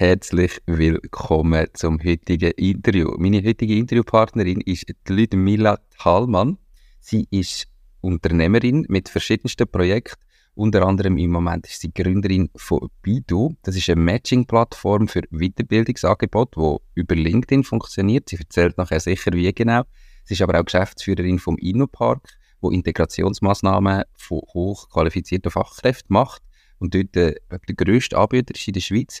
herzlich willkommen zum heutigen Interview. Meine heutige Interviewpartnerin ist Ludmila Thalmann. Sie ist Unternehmerin mit verschiedensten Projekten. Unter anderem im Moment ist sie Gründerin von Bidu. Das ist eine Matching-Plattform für Weiterbildungsangebote, die über LinkedIn funktioniert. Sie erzählt nachher sicher, wie genau. Sie ist aber auch Geschäftsführerin vom InnoPark, wo Integrationsmaßnahmen von hochqualifizierten Fachkräften macht und dort äh, der grösste Anbieter ist in der Schweiz.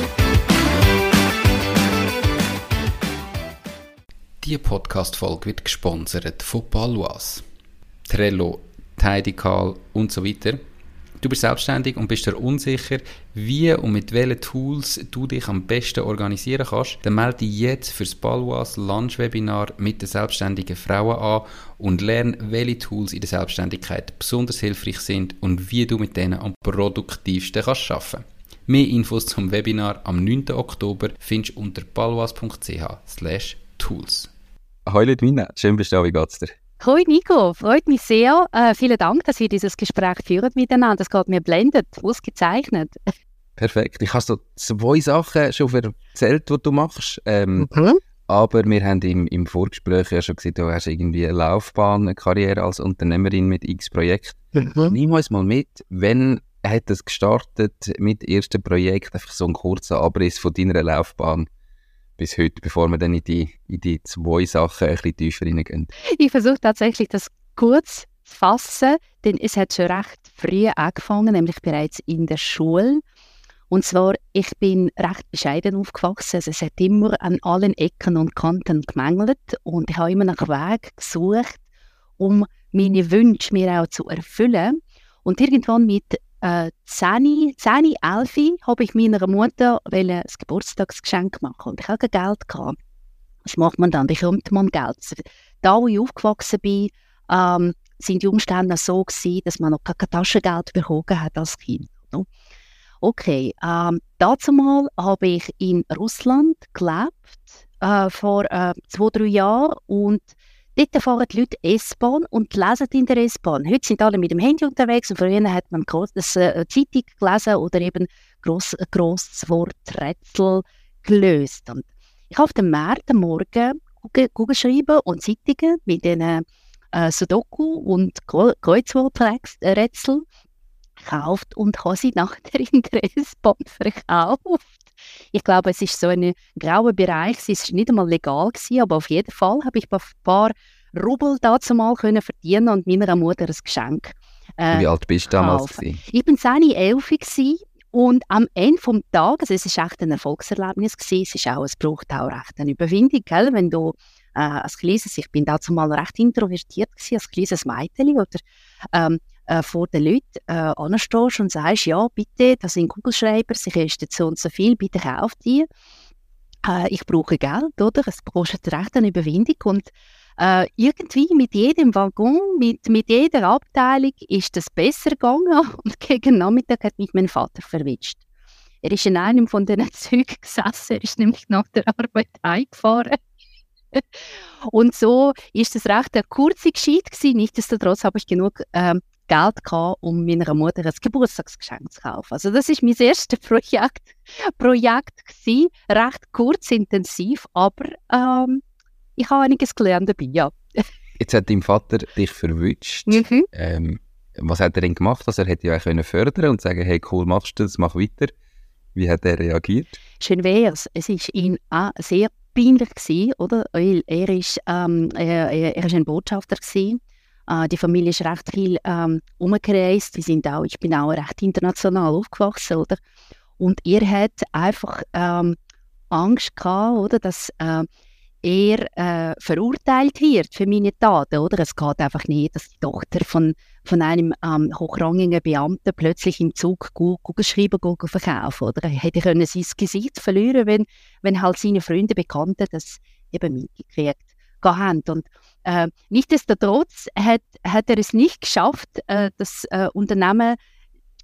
Diese Podcast-Folge wird gesponsert von Palois, Trello, Tidycall und so weiter. Du bist selbstständig und bist dir unsicher, wie und mit welchen Tools du dich am besten organisieren kannst, dann melde dich jetzt für das Balwas Lunch-Webinar mit den selbstständigen Frauen an und lerne, welche Tools in der Selbstständigkeit besonders hilfreich sind und wie du mit denen am produktivsten kannst arbeiten. Mehr Infos zum Webinar am 9. Oktober findest du unter balwas.ch tools. Hallo Ludmina, schön bist du da, wie geht's dir? Hoi Nico, freut mich sehr. Äh, vielen Dank, dass wir dieses Gespräch führen miteinander. Das geht mir blendet, ausgezeichnet. Perfekt. Ich habe so zwei Sachen schon erzählt, die du machst. Ähm, mhm. Aber wir haben im, im Vorgespräch ja schon gesehen, du hast irgendwie eine Laufbahn, eine Karriere als Unternehmerin mit x Projekten. Mhm. Nimm uns mal mit, wenn hat das gestartet mit dem ersten Projekt, einfach so ein kurzer Abriss von deiner Laufbahn bis heute, bevor wir dann in die, in die zwei Sachen ein bisschen tiefer reingehen? Ich versuche tatsächlich, das kurz zu fassen, denn es hat schon recht früh angefangen, nämlich bereits in der Schule. Und zwar, ich bin recht bescheiden aufgewachsen. Also es hat immer an allen Ecken und Kanten gemängelt und ich habe immer nach Weg gesucht, um meine Wünsche mir auch zu erfüllen. Und irgendwann mit äh, 10, 10, 11 habe ich meiner Mutter ein Geburtstagsgeschenk machen und ich hatte Geld. Gehabt. Was macht man dann? Wie kommt man Geld? Da, wo ich aufgewachsen bin, ähm, sind die Umstände so gewesen, dass man noch kein Taschengeld bekommen hat als Kind. Okay, ähm, dazu mal habe ich in Russland gelebt, äh, vor äh, zwei, drei Jahren und Dort fahren die Leute S-Bahn und lesen in der S-Bahn. Heute sind alle mit dem Handy unterwegs und früher hat man eine äh, Zeitung gelesen oder eben gross, ein grosses Worträtsel gelöst. Und ich habe auf dem am Morgen Google schreiben und Zeitungen mit diesen äh, Sudoku und Kreuzworträtsel gekauft und habe sie nachher in der S-Bahn verkauft. Ich glaube, es ist so ein grauer Bereich. Es war nicht einmal legal, gewesen, aber auf jeden Fall habe ich ein paar Rubel dazu mal können verdienen und meiner Mutter ein Geschenk. Äh, Wie alt bist du damals? Gewesen? Ich bin 10, 11 und am Ende des Tages, es war echt ein Erfolgserlebnis, gewesen, es ist auch, es braucht auch recht eine Überwindung, gell? wenn du äh, als kleines, ich bin dazu mal recht introvertiert gewesen, als kleines Mädchen oder ähm, äh, vor den Leuten äh, anstehst und sagst, ja, bitte, das sind Kugelschreiber, sie kosten so und so viel, bitte kauf die. Äh, ich brauche Geld, oder? Es kostet recht eine Überwindung und äh, irgendwie mit jedem Waggon, mit, mit jeder Abteilung ist das besser gegangen und gegen Nachmittag hat mich mein Vater verwitscht. Er ist in einem von diesen Zügen gesessen, er ist nämlich nach der Arbeit heimgefahren. und so ist es recht eine kurze Geschichte. Nichtsdestotrotz habe ich genug ähm, Geld gehabt, um meiner Mutter ein Geburtstagsgeschenk zu kaufen. Also das ist mein erstes Projekt, Projekt gewesen, recht kurz, intensiv, aber ähm, ich habe einiges gelernt dabei, ja. Jetzt hat dein Vater dich verwünscht. Mhm. Ähm, was hat er denn gemacht? Also er hätte ja auch können fördern und sagen, hey cool, machst du das, mach weiter. Wie hat er reagiert? Schön wär's. Es war ihm auch sehr peinlich gewesen, oder? Weil er ist, ähm, er, er ist ein Botschafter gewesen äh, die Familie ist recht viel ähm, umgereist. Wir sind auch, ich bin auch recht international aufgewachsen, oder? Und ihr hat einfach ähm, Angst gehabt, oder, dass äh, eher äh, verurteilt wird für meine Taten, oder? Es geht einfach nicht, dass die Tochter von, von einem ähm, hochrangigen Beamten plötzlich im Zug Google verkaufen, oder? Er hätte können sein Gesicht verlieren, wenn, wenn halt seine Freunde, Bekannte das eben mitgekriegt haben. Und äh, nichtsdestotrotz hat, hat er es nicht geschafft, äh, das äh, Unternehmen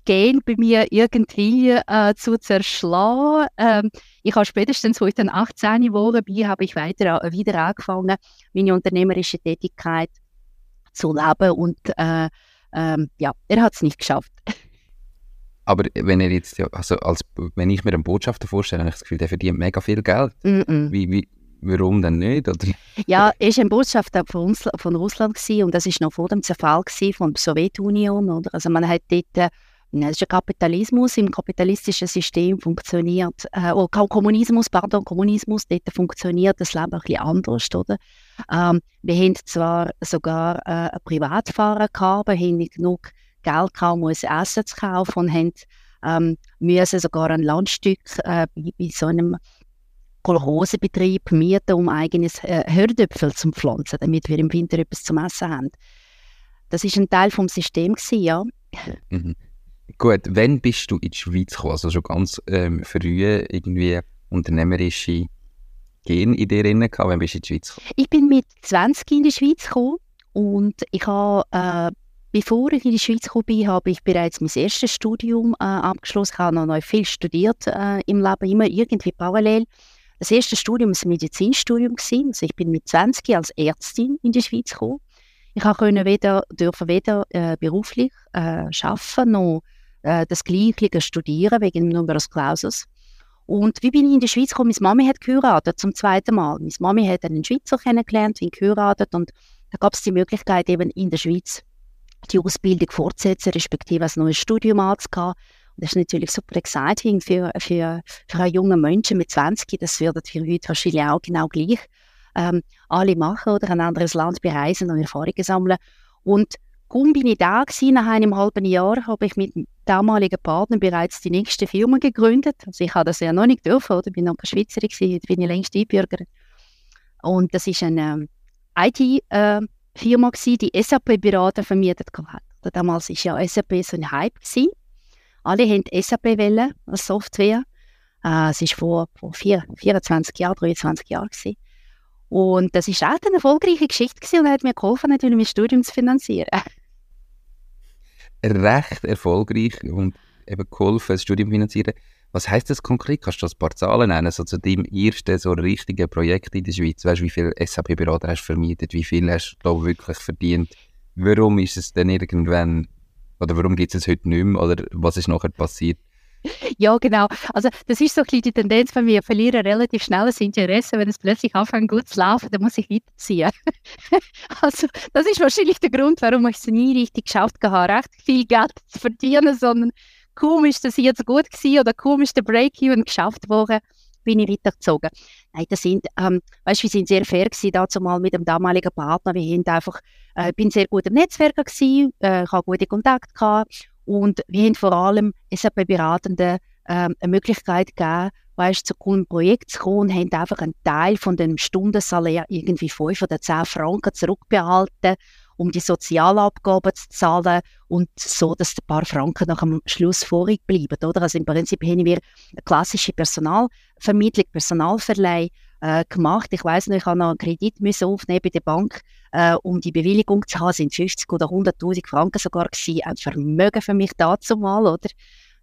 Gen bei mir irgendwie äh, zu zerschlagen. Ähm, ich habe spätestens, als ich dann 18 geworden bin, habe ich weiter, äh, wieder angefangen, meine unternehmerische Tätigkeit zu leben und äh, ähm, ja, er hat es nicht geschafft. Aber wenn er jetzt, also als, wenn ich mir einen Botschafter vorstelle, habe ich das Gefühl, der verdient mega viel Geld. Mm -mm. Wie, wie, warum denn nicht? Oder? Ja, war ein Botschafter von, von Russland und das war noch vor dem Zerfall von der Sowjetunion. Also man hat dort äh, das ist ein Kapitalismus. Im kapitalistischen System funktioniert, äh, oh, Kommunismus, pardon, Kommunismus, dort funktioniert das Leben ein bisschen anders, oder? Ähm, wir haben zwar sogar äh, einen Privatfahrer gehabt, wir haben nicht genug Geld gehabt, um uns Essen zu kaufen und haben ähm, müssen sogar ein Landstück äh, bei, bei so einem Kolchosebetrieb mieten, um eigenes äh, Hördöpfel zu pflanzen, damit wir im Winter etwas zum Essen haben. Das ist ein Teil vom System gewesen, ja. Mhm. Gut, wann bist du in die Schweiz gekommen? Also schon ganz ähm, früh irgendwie unternehmerische Gen in dir drin gehabt. Wann bist du in die Schweiz gekommen? Ich bin mit 20 in die Schweiz gekommen und ich habe, äh, bevor ich in die Schweiz gekommen bin, habe ich bereits mein erstes Studium äh, abgeschlossen. Ich habe noch viel studiert äh, im Leben, immer irgendwie parallel. Das erste Studium war ein Medizinstudium. Also ich bin mit 20 als Ärztin in die Schweiz gekommen. Ich konnte weder, dürfen weder äh, beruflich äh, arbeiten noch äh, das Gleiche studieren wegen Numerus Clausus. Und wie bin ich in die Schweiz gekommen? Meine Mami hat geheiratet zum zweiten Mal. Meine Mami hat einen Schweizer kennengelernt, ihn geheiratet und da gab es die Möglichkeit, eben in der Schweiz die Ausbildung fortzusetzen, respektive ein neues Studium anzugehen. Das ist natürlich super exciting für, für, für einen jungen Menschen mit 20. Das wird für heute wahrscheinlich auch genau gleich ähm, alle machen oder ein anderes Land bereisen und Erfahrungen sammeln. Und Kaum bin ich da gewesen, nach einem halben Jahr habe ich mit damaligen Partner bereits die nächste Firma gegründet. Also ich habe das ja noch nicht dürfen, oder? Ich bin noch keine Schweizerin gewesen, bin ich längst einbürgert. Und das ist eine ähm, IT-Firma äh, die SAP-Berater vermietet hat. Damals war ja SAP so ein Hype gewesen. Alle haben SAP wollen als Software. Äh, es war vor, vor vier, 24 Jahren, 23 Jahren. Und das ist auch eine erfolgreiche Geschichte gewesen und hat mir geholfen, natürlich mein Studium zu finanzieren. Recht erfolgreich und eben geholfen, das Studium zu finanzieren. Was heißt das konkret? Kannst du ein paar Zahlen nennen, so zu deinem ersten so richtigen Projekt in der Schweiz? Weißt du, wie viele SAP-Berater hast du vermietet? Wie viel hast du wirklich verdient? Warum ist es denn irgendwann, oder warum gibt es es heute nicht mehr? Oder was ist nachher passiert? Ja, genau. Also das ist so ein bisschen die Tendenz bei mir. Ich verliere relativ schnell das Interesse, wenn es plötzlich anfängt gut zu laufen, dann muss ich weiterziehen. also das ist wahrscheinlich der Grund, warum ich es nie richtig geschafft habe, recht viel Geld zu verdienen, sondern kaum ist das jetzt gut gewesen oder ist der Break-Even geschafft worden, bin ich weitergezogen. Nein, das sind, ähm, weißt, wir sind sehr fair gewesen, dazu mal mit dem damaligen Partner. Wir haben einfach, äh, bin sehr gut im Netzwerk gewesen, äh, ich habe gute Kontakte gehabt und wir haben vor allem SAP-Beratenden ähm, eine Möglichkeit gegeben, weißt, zu einem Projekt zu kommen und haben einfach einen Teil von dem Stundensalär, irgendwie 5 oder 10 Franken zurückbehalten, um die Sozialabgaben zu zahlen und so, dass ein paar Franken nach dem Schluss vorig bleiben. Oder? Also im Prinzip haben wir eine klassische Personalvermittlung, Personalverleih äh, gemacht. Ich weiß noch, ich habe noch einen Kredit aufnehmen bei der Bank, äh, um die Bewilligung zu haben, sind 50 oder 100.000 Franken sogar gewesen. Ein Vermögen für mich dazu mal, oder?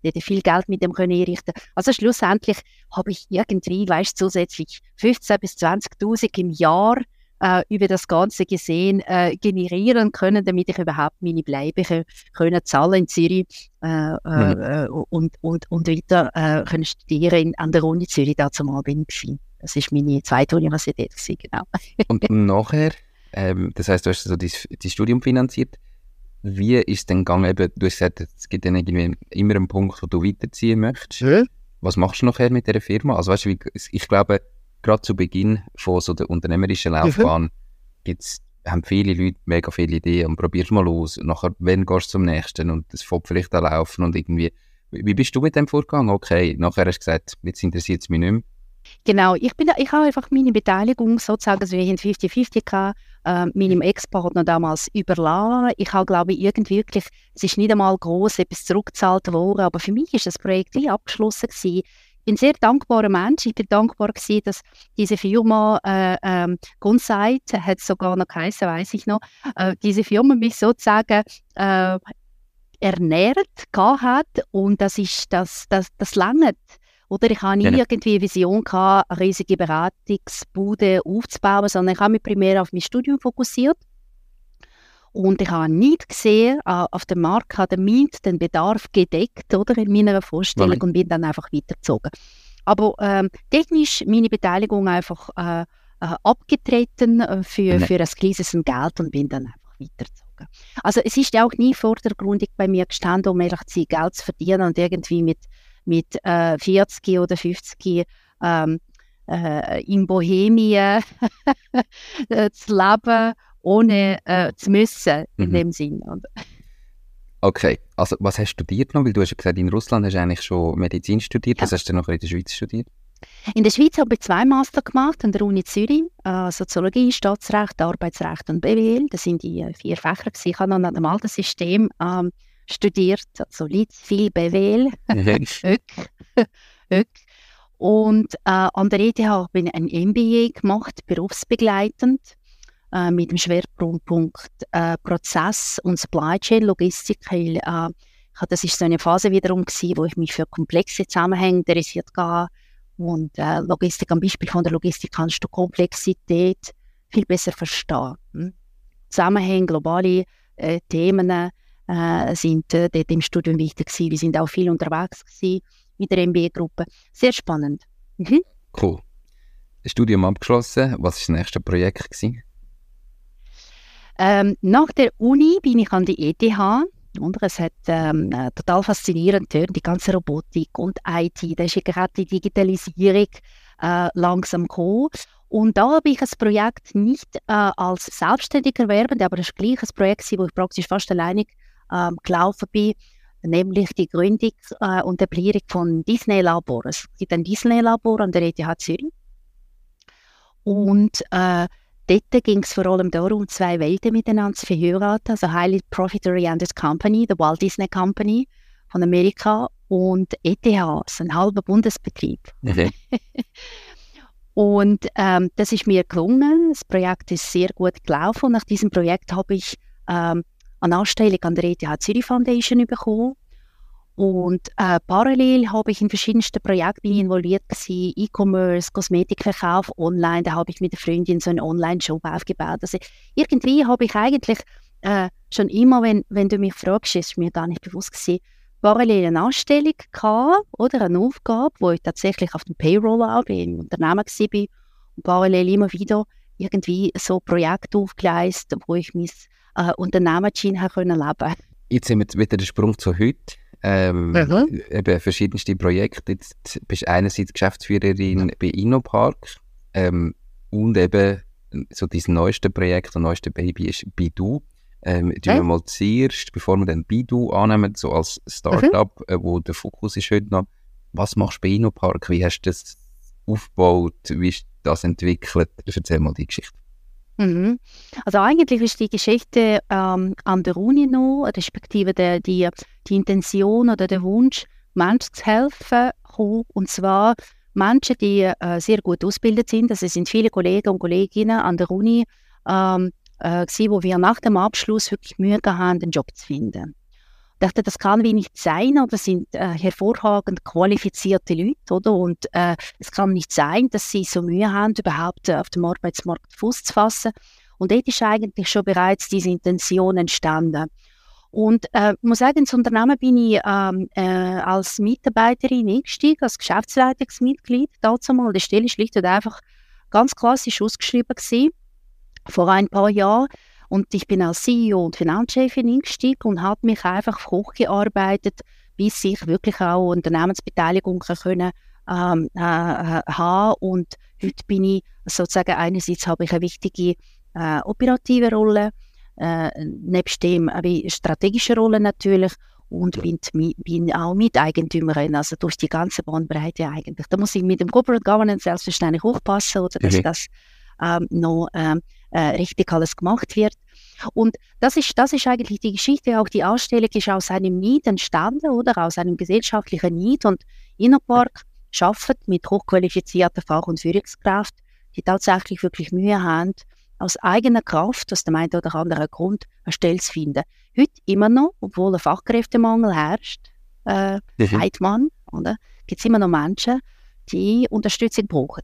Ich hätte viel Geld mit dem können einrichten. Also schlussendlich habe ich irgendwie, weißt zusätzlich 15 bis 20.000 im Jahr äh, über das Ganze gesehen äh, generieren können, damit ich überhaupt meine Bleibe können zahlen in Zürich äh, mhm. Äh, und, und, und weiter äh, können studieren an der Uni Zürich. Dazu mal bin ich das war meine zweite Universität, gewesen, genau. Und nachher, ähm, das heißt, du hast so dein, dein Studium finanziert. Wie ist denn gegangen? Eben, du hast gesagt, es gibt dann irgendwie immer einen Punkt, wo du weiterziehen möchtest. Ja. Was machst du nachher mit dieser Firma? Also weißt du, ich glaube, gerade zu Beginn von so der unternehmerischen Laufbahn gibt's, haben viele Leute mega viele Ideen und probierst mal aus. Und nachher, wenn gehst du zum nächsten und es fängt vielleicht an laufen und irgendwie. Wie bist du mit dem vorgegangen? Okay, nachher hast du gesagt, jetzt interessiert es mich nicht mehr Genau, ich, bin, ich habe einfach meine Beteiligung sozusagen, also wir haben 50-50 gehabt, äh, meinem Ex-Partner damals überlassen. Ich habe, glaube ich, irgendwie wirklich, es ist nicht einmal groß etwas zurückgezahlt worden, aber für mich ist das Projekt wie abgeschlossen gewesen. Ich bin ein sehr dankbarer Mensch. Ich bin dankbar gewesen, dass diese Firma äh, ähm, Gunsight, hat sogar noch geheißen, weiß ich noch, äh, diese Firma mich sozusagen äh, ernährt hat und das ist das das das langt oder ich habe nie genau. irgendwie eine Vision gehabt, eine riesige Beratungsbude aufzubauen, sondern ich habe mich primär auf mein Studium fokussiert. Und ich habe nicht gesehen, äh, auf dem Markt hat der Mint den Bedarf gedeckt, oder, in meiner Vorstellung, Nein. und bin dann einfach weitergezogen. Aber ähm, technisch meine Beteiligung einfach äh, äh, abgetreten äh, für, für ein kleines Geld und bin dann einfach weitergezogen. Also es ist ja auch nie vordergründig bei mir gestanden, um ehrlich zu Geld zu verdienen und irgendwie mit mit äh, 40 oder 50 ähm, äh, in Bohemien äh, zu leben, ohne äh, zu müssen, in mhm. dem Sinn. Okay, also was hast du studiert noch? Weil du hast ja gesagt, in Russland hast du eigentlich schon Medizin studiert. Ja. Was hast du noch in der Schweiz studiert? In der Schweiz habe ich zwei Master gemacht an der Uni Zürich, äh, Soziologie, Staatsrecht, Arbeitsrecht und BWL. Das sind die äh, vier Fächer. Ich habe noch nach dem alten System ähm, studiert, also viel BWL, Und äh, an der ETH habe ich ein MBA gemacht, berufsbegleitend, äh, mit dem Schwerpunkt äh, Prozess und Supply Chain, Logistik. Weil, äh, das ist so eine Phase wiederum gewesen, wo ich mich für komplexe Zusammenhänge interessiert habe. Und äh, Logistik, am Beispiel von der Logistik kannst du Komplexität viel besser verstehen. Hm? Zusammenhänge, globale äh, Themen, äh, sind äh, dort im Studium wichtig gewesen. Wir sind auch viel unterwegs gewesen mit der MBA-Gruppe. Sehr spannend. Mhm. Cool. Studium abgeschlossen. Was war das nächste Projekt? Gewesen? Ähm, nach der Uni bin ich an die ETH. Und es hat ähm, äh, total faszinierend die ganze Robotik und IT. Da ist gerade die Digitalisierung äh, langsam gekommen. Und da habe ich ein Projekt nicht äh, als selbstständiger Werbende, aber das war gleich ein Projekt, wo ich praktisch fast alleinig ähm, gelaufen bin, nämlich die Gründung äh, und Etablierung von Disney-Labor. Es gibt ein Disney-Labor an der ETH Zürich. Und äh, dort ging es vor allem darum, zwei Welten miteinander zu verheiraten. Also Highly Profit-Oriented Company, the Walt Disney Company von Amerika und ETH, ist ein halber Bundesbetrieb. Okay. und ähm, das ist mir gelungen. Das Projekt ist sehr gut gelaufen. Und nach diesem Projekt habe ich ähm, eine Anstellung an der ETH Zürich Foundation bekommen. Und äh, parallel habe ich in verschiedensten Projekten involviert E-Commerce, Kosmetikverkauf online. Da habe ich mit der Freundin so einen Online-Shop aufgebaut. Also irgendwie habe ich eigentlich äh, schon immer, wenn, wenn du mich fragst, ist mir gar nicht bewusst gewesen, parallel eine Anstellung gehabt, oder eine Aufgabe, wo ich tatsächlich auf dem Payroll auch im Unternehmen war und parallel immer wieder irgendwie so Projekte aufgeleistet, wo ich mich äh, können leben Jetzt sind wir wieder der Sprung zu heute. Ähm, mhm. eben verschiedenste Projekte. Jetzt bist du einerseits Geschäftsführerin bei InnoPark ähm, und eben so dein neueste Projekt, das neueste Baby ist Bidu. Ähm, okay. wir mal zuerst, bevor wir dann Bidu annehmen, so als Startup, mhm. äh, wo der Fokus ist heute noch, was machst du bei InnoPark? Wie hast du das aufgebaut? Wie ist das entwickelt? Erzähl mal die Geschichte. Mhm. Also eigentlich ist die Geschichte ähm, an der Uni noch, respektive der, die, die Intention oder der Wunsch, Menschen zu helfen, und zwar Menschen, die äh, sehr gut ausgebildet sind. Also es sind viele Kollegen und Kolleginnen an der Uni, ähm, äh, gewesen, wo wir nach dem Abschluss wirklich Mühe haben, einen Job zu finden dachte, das kann wie nicht sein, oder sind äh, hervorragend qualifizierte Leute, oder? Und äh, es kann nicht sein, dass sie so Mühe haben, überhaupt äh, auf dem Arbeitsmarkt Fuß zu fassen. Und dort ist eigentlich schon bereits diese Intention entstanden. Und äh, ich muss sagen, ins Unternehmen bin ich ähm, äh, als Mitarbeiterin eingestiegen, als Geschäftsleitungsmitglied. Dazu mal, die Stelle schlicht und einfach ganz klassisch ausgeschrieben gewesen, vor ein paar Jahren. Und ich bin als CEO und Finanzchefin eingestiegen und habe mich einfach hochgearbeitet, bis ich wirklich auch Unternehmensbeteiligung können, ähm, äh, haben. Und heute bin ich sozusagen einerseits habe ich eine wichtige äh, operative Rolle, äh, nebst dem eine strategische Rolle natürlich. und bin, bin auch Miteigentümerin, also durch die ganze Bandbreite eigentlich. Da muss ich mit dem Corporate Governance selbstverständlich aufpassen, oder dass mhm. das ähm, noch ähm, äh, richtig alles gemacht wird. Und das ist, das ist eigentlich die Geschichte, auch die Ausstellung ist aus einem Need entstanden, oder aus einem gesellschaftlichen Need und Innopark schafft mit hochqualifizierten Fach- und Führungskräften, die tatsächlich wirklich Mühe haben, aus eigener Kraft, aus dem einen oder anderen Grund, eine Stelle zu finden. Heute immer noch, obwohl ein Fachkräftemangel herrscht, äh, mhm. sagt man, gibt es immer noch Menschen, die Unterstützung brauchen.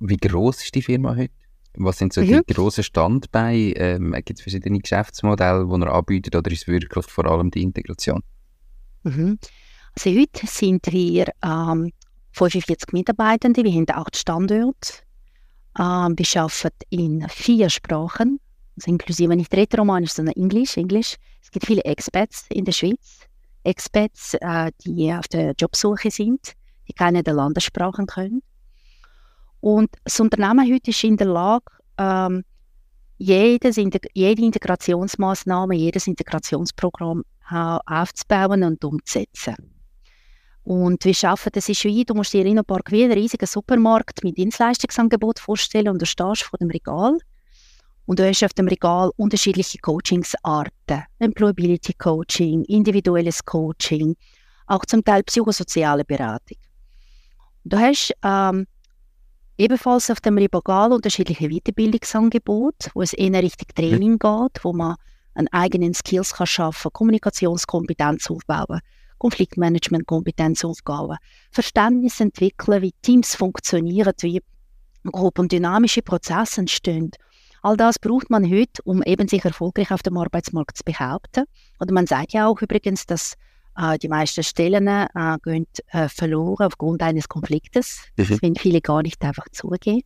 Wie groß ist die Firma heute? Was sind so mhm. die grossen Standbeine? Ähm, Gibt es verschiedene Geschäftsmodelle, die ihr anbietet oder ist es wirklich vor allem die Integration? Mhm. Also heute sind wir ähm, 45 Mitarbeitende, wir haben acht Standorte. Ähm, wir arbeiten in vier Sprachen, also inklusive nicht Rätoromanisch, sondern Englisch, Englisch. Es gibt viele Expats in der Schweiz, Expats, äh, die auf der Jobsuche sind, die keine der Landessprachen können. Und das Unternehmen heute ist in der Lage, ähm, jedes, jede Integrationsmaßnahme, jedes Integrationsprogramm äh, aufzubauen und umzusetzen. Und wir schaffen das ist wie, du musst dir in paar wie einen riesigen Supermarkt mit Dienstleistungsangebot vorstellen und du stehst vor dem Regal und du hast auf dem Regal unterschiedliche Coachingsarten. Employability Coaching, individuelles Coaching, auch zum Teil psychosoziale Beratung. Du hast ähm, ebenfalls auf dem Regal unterschiedliche Weiterbildungsangebote, wo es eher Richtung Training geht, wo man einen eigenen Skills kann schaffen, Kommunikationskompetenz aufbauen Konfliktmanagement-Kompetenz aufbauen, Verständnis entwickeln, wie Teams funktionieren, wie und dynamische Prozesse entstehen. All das braucht man heute, um eben sich erfolgreich auf dem Arbeitsmarkt zu behaupten. Oder man sagt ja auch übrigens, dass die meisten Stellen äh, gehen äh, verloren aufgrund eines Konfliktes. Mhm. Das wollen viele gar nicht einfach zugeben.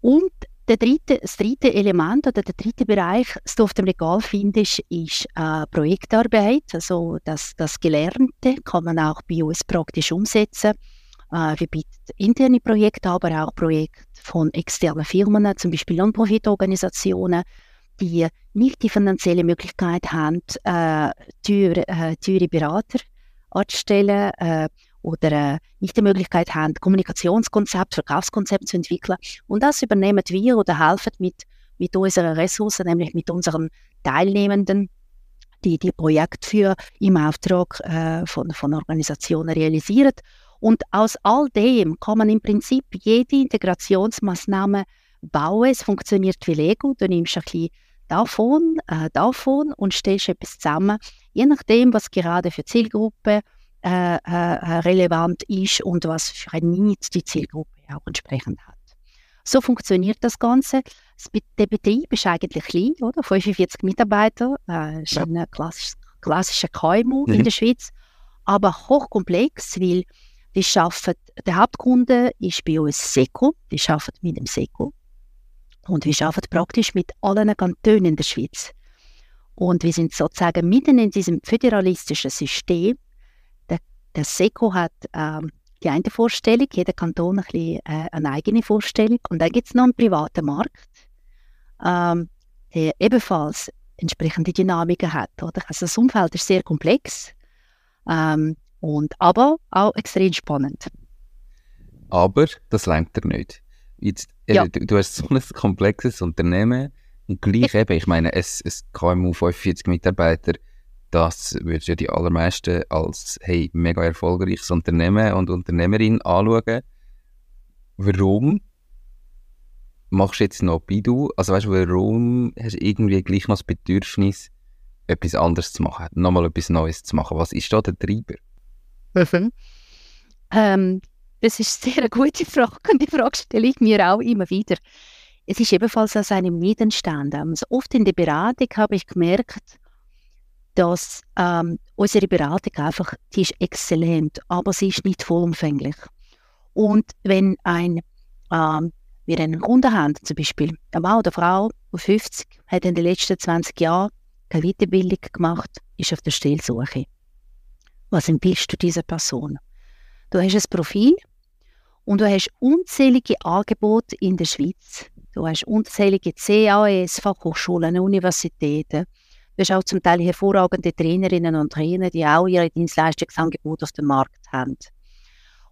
Und der dritte, das dritte Element oder der dritte Bereich, das du auf dem Regal findest, ist äh, Projektarbeit. Also das, das Gelernte kann man auch bei uns praktisch umsetzen. Äh, wir bieten interne Projekte, aber auch Projekte von externen Firmen, zum Beispiel Non-Profit-Organisationen, die nicht die finanzielle Möglichkeit haben, äh, teure, äh, teure Berater anzustellen, äh, oder äh, nicht die Möglichkeit haben, Kommunikationskonzept, Verkaufskonzept zu entwickeln. Und das übernehmen wir oder helfen mit, mit unseren Ressourcen, nämlich mit unseren Teilnehmenden, die die Projekte für im Auftrag äh, von, von Organisationen realisieren. Und aus all dem kann man im Prinzip jede Integrationsmaßnahme bauen. Es funktioniert wie Lego. Du nimmst ein bisschen davon, äh, davon und stellst etwas zusammen, je nachdem, was gerade für Zielgruppe äh, äh, relevant ist und was für ein Need die Zielgruppe auch entsprechend hat. So funktioniert das Ganze. Der Betrieb ist eigentlich klein, oder? 45 Mitarbeiter, äh, ist ja. ein klassisch, klassischer KMU mhm. in der Schweiz, aber hochkomplex, weil die schaffen, der Hauptkunde ist bei uns SECO, die arbeiten mit dem SECO und wir arbeiten praktisch mit allen Kantonen in der Schweiz. Und wir sind sozusagen mitten in diesem föderalistischen System der SECO hat ähm, die eine Vorstellung, jeder Kanton ein bisschen, äh, eine eigene Vorstellung. Und dann gibt es noch einen privaten Markt, ähm, der ebenfalls entsprechende Dynamiken hat. Oder? Also das Umfeld ist sehr komplex, ähm, und, aber auch extrem spannend. Aber das lenkt er nicht. Jetzt, ja. du, du, hast so ein komplexes Unternehmen und gleich eben, ich meine, es, es KMU 45 Mitarbeiter, das würdest ja die allermeisten als hey, mega erfolgreiches Unternehmen und Unternehmerin anschauen. Warum machst du jetzt noch Bidu? Also weißt du, warum hast du irgendwie gleich noch das Bedürfnis, etwas anderes zu machen, nochmal etwas Neues zu machen? Was ist da der Treiber? Mhm. Ähm, das ist eine sehr gute Frage und die Frage stelle ich mir auch immer wieder. Es ist ebenfalls aus einem Miet entstanden. Also oft in der Beratung habe ich gemerkt, dass ähm, unsere Beratung einfach, die ist exzellent, aber sie ist nicht vollumfänglich. Und wenn ein, ähm, wir einen Kunden haben, zum Beispiel eine Mann oder Frau auf 50, hat in den letzten 20 Jahren keine Weiterbildung gemacht, ist auf der Stellsuche. Was empfiehlst du dieser Person? Du hast ein Profil und du hast unzählige Angebote in der Schweiz. Du hast unzählige CAS, Fachhochschulen, Universitäten. Du hast auch zum Teil hervorragende Trainerinnen und Trainer, die auch ihre Dienstleistungsangebote auf dem Markt haben.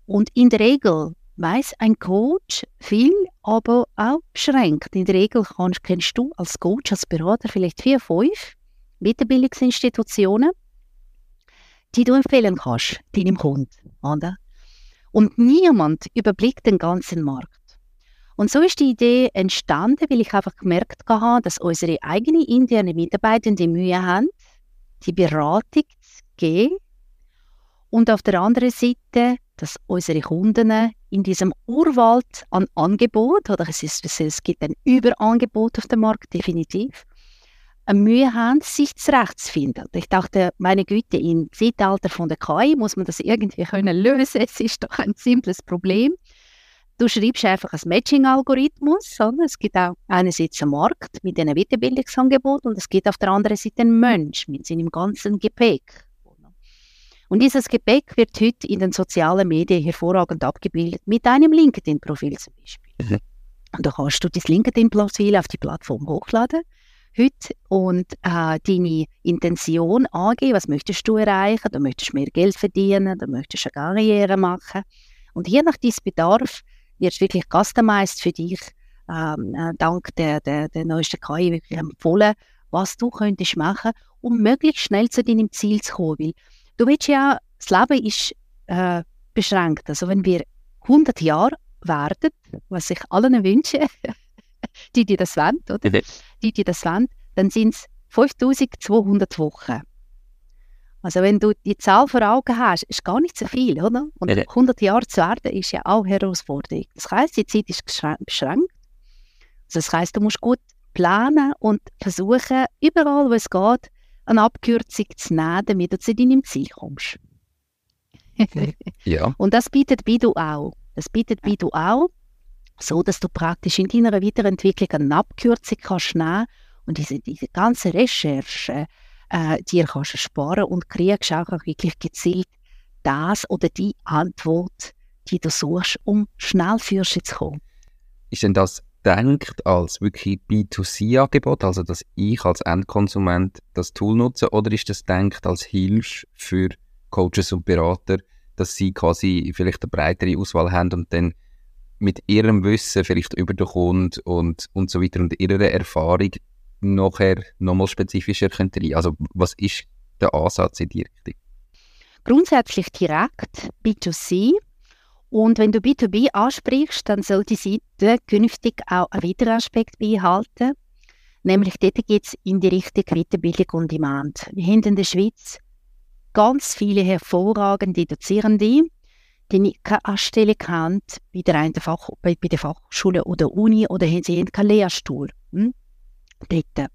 Und in der Regel weiß ein Coach viel, aber auch beschränkt. In der Regel kannst, kennst du als Coach, als Berater vielleicht vier, fünf Weiterbildungsinstitutionen, die du empfehlen kannst, deinem Kunden. Oder? Und niemand überblickt den ganzen Markt. Und so ist die Idee entstanden, weil ich einfach gemerkt habe, dass unsere eigenen internen Mitarbeitenden Mühe haben, die Beratung zu geben. Und auf der anderen Seite, dass unsere Kunden in diesem Urwald an Angebot, oder es, ist, es gibt ein Überangebot auf dem Markt, definitiv, Mühe haben, sich zurechtzufinden. Ich dachte, meine Güte, im Zeitalter von der KI muss man das irgendwie können lösen. Es ist doch ein simples Problem. Du schreibst einfach ein Matching-Algorithmus. Es gibt auch einerseits einen Markt mit einem Weiterbildungsangebot und es gibt auf der anderen Seite einen Mensch mit seinem ganzen Gepäck. Und dieses Gepäck wird heute in den sozialen Medien hervorragend abgebildet, mit einem LinkedIn-Profil zum Beispiel. Mhm. Und da kannst du das LinkedIn-Profil auf die Plattform hochladen heute und äh, deine Intention angeben, was möchtest du erreichen, du möchtest mehr Geld verdienen, du möchtest eine Karriere machen. Und je nach deinem Bedarf wird wirklich customized für dich, ähm, äh, dank der, der, der neuesten KI wirklich empfohlen, was du könntest machen, um möglichst schnell zu deinem Ziel zu kommen. Weil du willst ja, das Leben ist äh, beschränkt. Also wenn wir 100 Jahre werden, was ich allen wünsche, die, die das wollen, oder? Die, die das wollen, dann sind es 5200 Wochen. Also wenn du die Zahl vor Augen hast, ist gar nicht so viel, oder? Und 100 Jahre zu werden ist ja auch Herausforderung. Das heißt, die Zeit ist beschränkt. Also das heißt, du musst gut planen und versuchen, überall, wo es geht, eine Abkürzung zu nehmen, damit du zu deinem Ziel kommst. ja. Und das bietet Bidu auch. Das bietet Bidu auch, so dass du praktisch in deiner Weiterentwicklung eine Abkürzung kannst nehmen und diese, diese ganze Recherche äh, dir kannst sparen und kriegst auch wirklich gezielt das oder die Antwort, die du suchst, um schnell für zu kommen. Ist denn das denkt als wirklich B2C-Angebot, also dass ich als Endkonsument das Tool nutze, oder ist das denkt als Hilfe für Coaches und Berater, dass sie quasi vielleicht eine breitere Auswahl haben und dann mit ihrem Wissen vielleicht über den Kunden und, und so weiter und ihrer Erfahrung nachher nochmal spezifischer könnte rein? Also was ist der Ansatz in die Richtung? Grundsätzlich direkt B2C. Und wenn du B2B ansprichst, dann soll die Seite künftig auch einen weiteren Aspekt beinhalten. Nämlich dort geht es in die Richtung Weiterbildung und Demand. Wir haben in der Schweiz ganz viele hervorragende Dozierende, Anstellung haben bei der, Fach, bei, bei der Fachschule oder Uni oder haben sie keinen Lehrstuhl. Hm? Dort.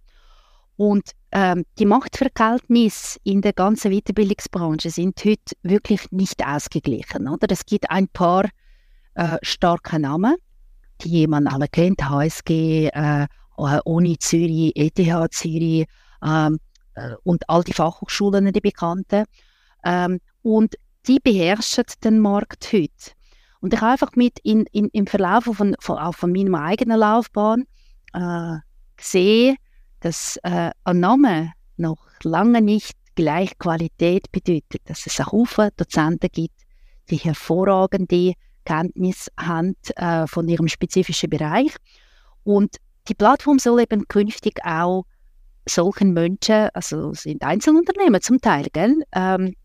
Und ähm, die Machtverhältnisse in der ganzen Weiterbildungsbranche sind heute wirklich nicht ausgeglichen. Oder? Es gibt ein paar äh, starke Namen, die man alle kennt, HSG, äh, Uni Zürich, ETH Zürich ähm, äh, und all die Fachhochschulen, die bekannten. Ähm, und die beherrschen den Markt heute. Und ich habe einfach mit in, in, im Verlauf von, von, auch von meiner eigenen Laufbahn äh, gesehen, dass äh, ein Name noch lange nicht gleich Qualität bedeutet, dass es auch Haufen Dozenten gibt, die hervorragende Kenntnis haben äh, von ihrem spezifischen Bereich. Und die Plattform soll eben künftig auch solchen Menschen, also sind Einzelunternehmen zum Teil, gell, ähm,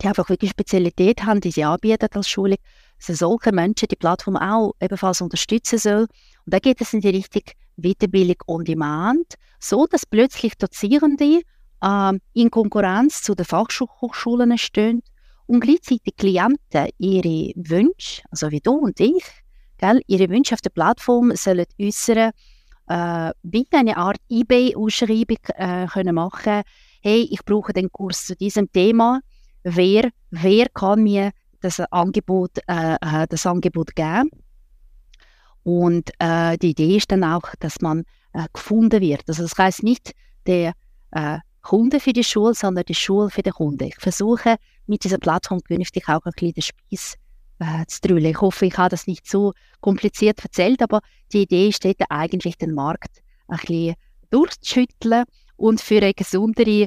die einfach wirklich Spezialität haben, die sie anbieten als Schule, dass solche Menschen die Plattform auch ebenfalls unterstützen soll. Und da geht es in die Richtung Weiterbildung on Demand, so dass plötzlich Dozierende äh, in Konkurrenz zu den Fachhochschulen stehen und gleichzeitig Klienten ihre Wünsche, also wie du und ich, gell, ihre Wünsche auf der Plattform sollen äußern, äh, wie eine Art eBay-Ausschreibung äh, können machen hey, ich brauche den Kurs zu diesem Thema, wer, wer kann mir das Angebot, äh, äh das Angebot geben? Und äh, die Idee ist dann auch, dass man äh, gefunden wird. Also das heißt nicht der äh, Kunde für die Schule, sondern die Schule für den Kunde. Ich versuche mit dieser Plattform künftig auch ein bisschen den Spieß äh, zu drüllen. Ich hoffe, ich habe das nicht so kompliziert erzählt, aber die Idee steht eigentlich, den Markt ein bisschen durchzuschütteln und für ein gesundere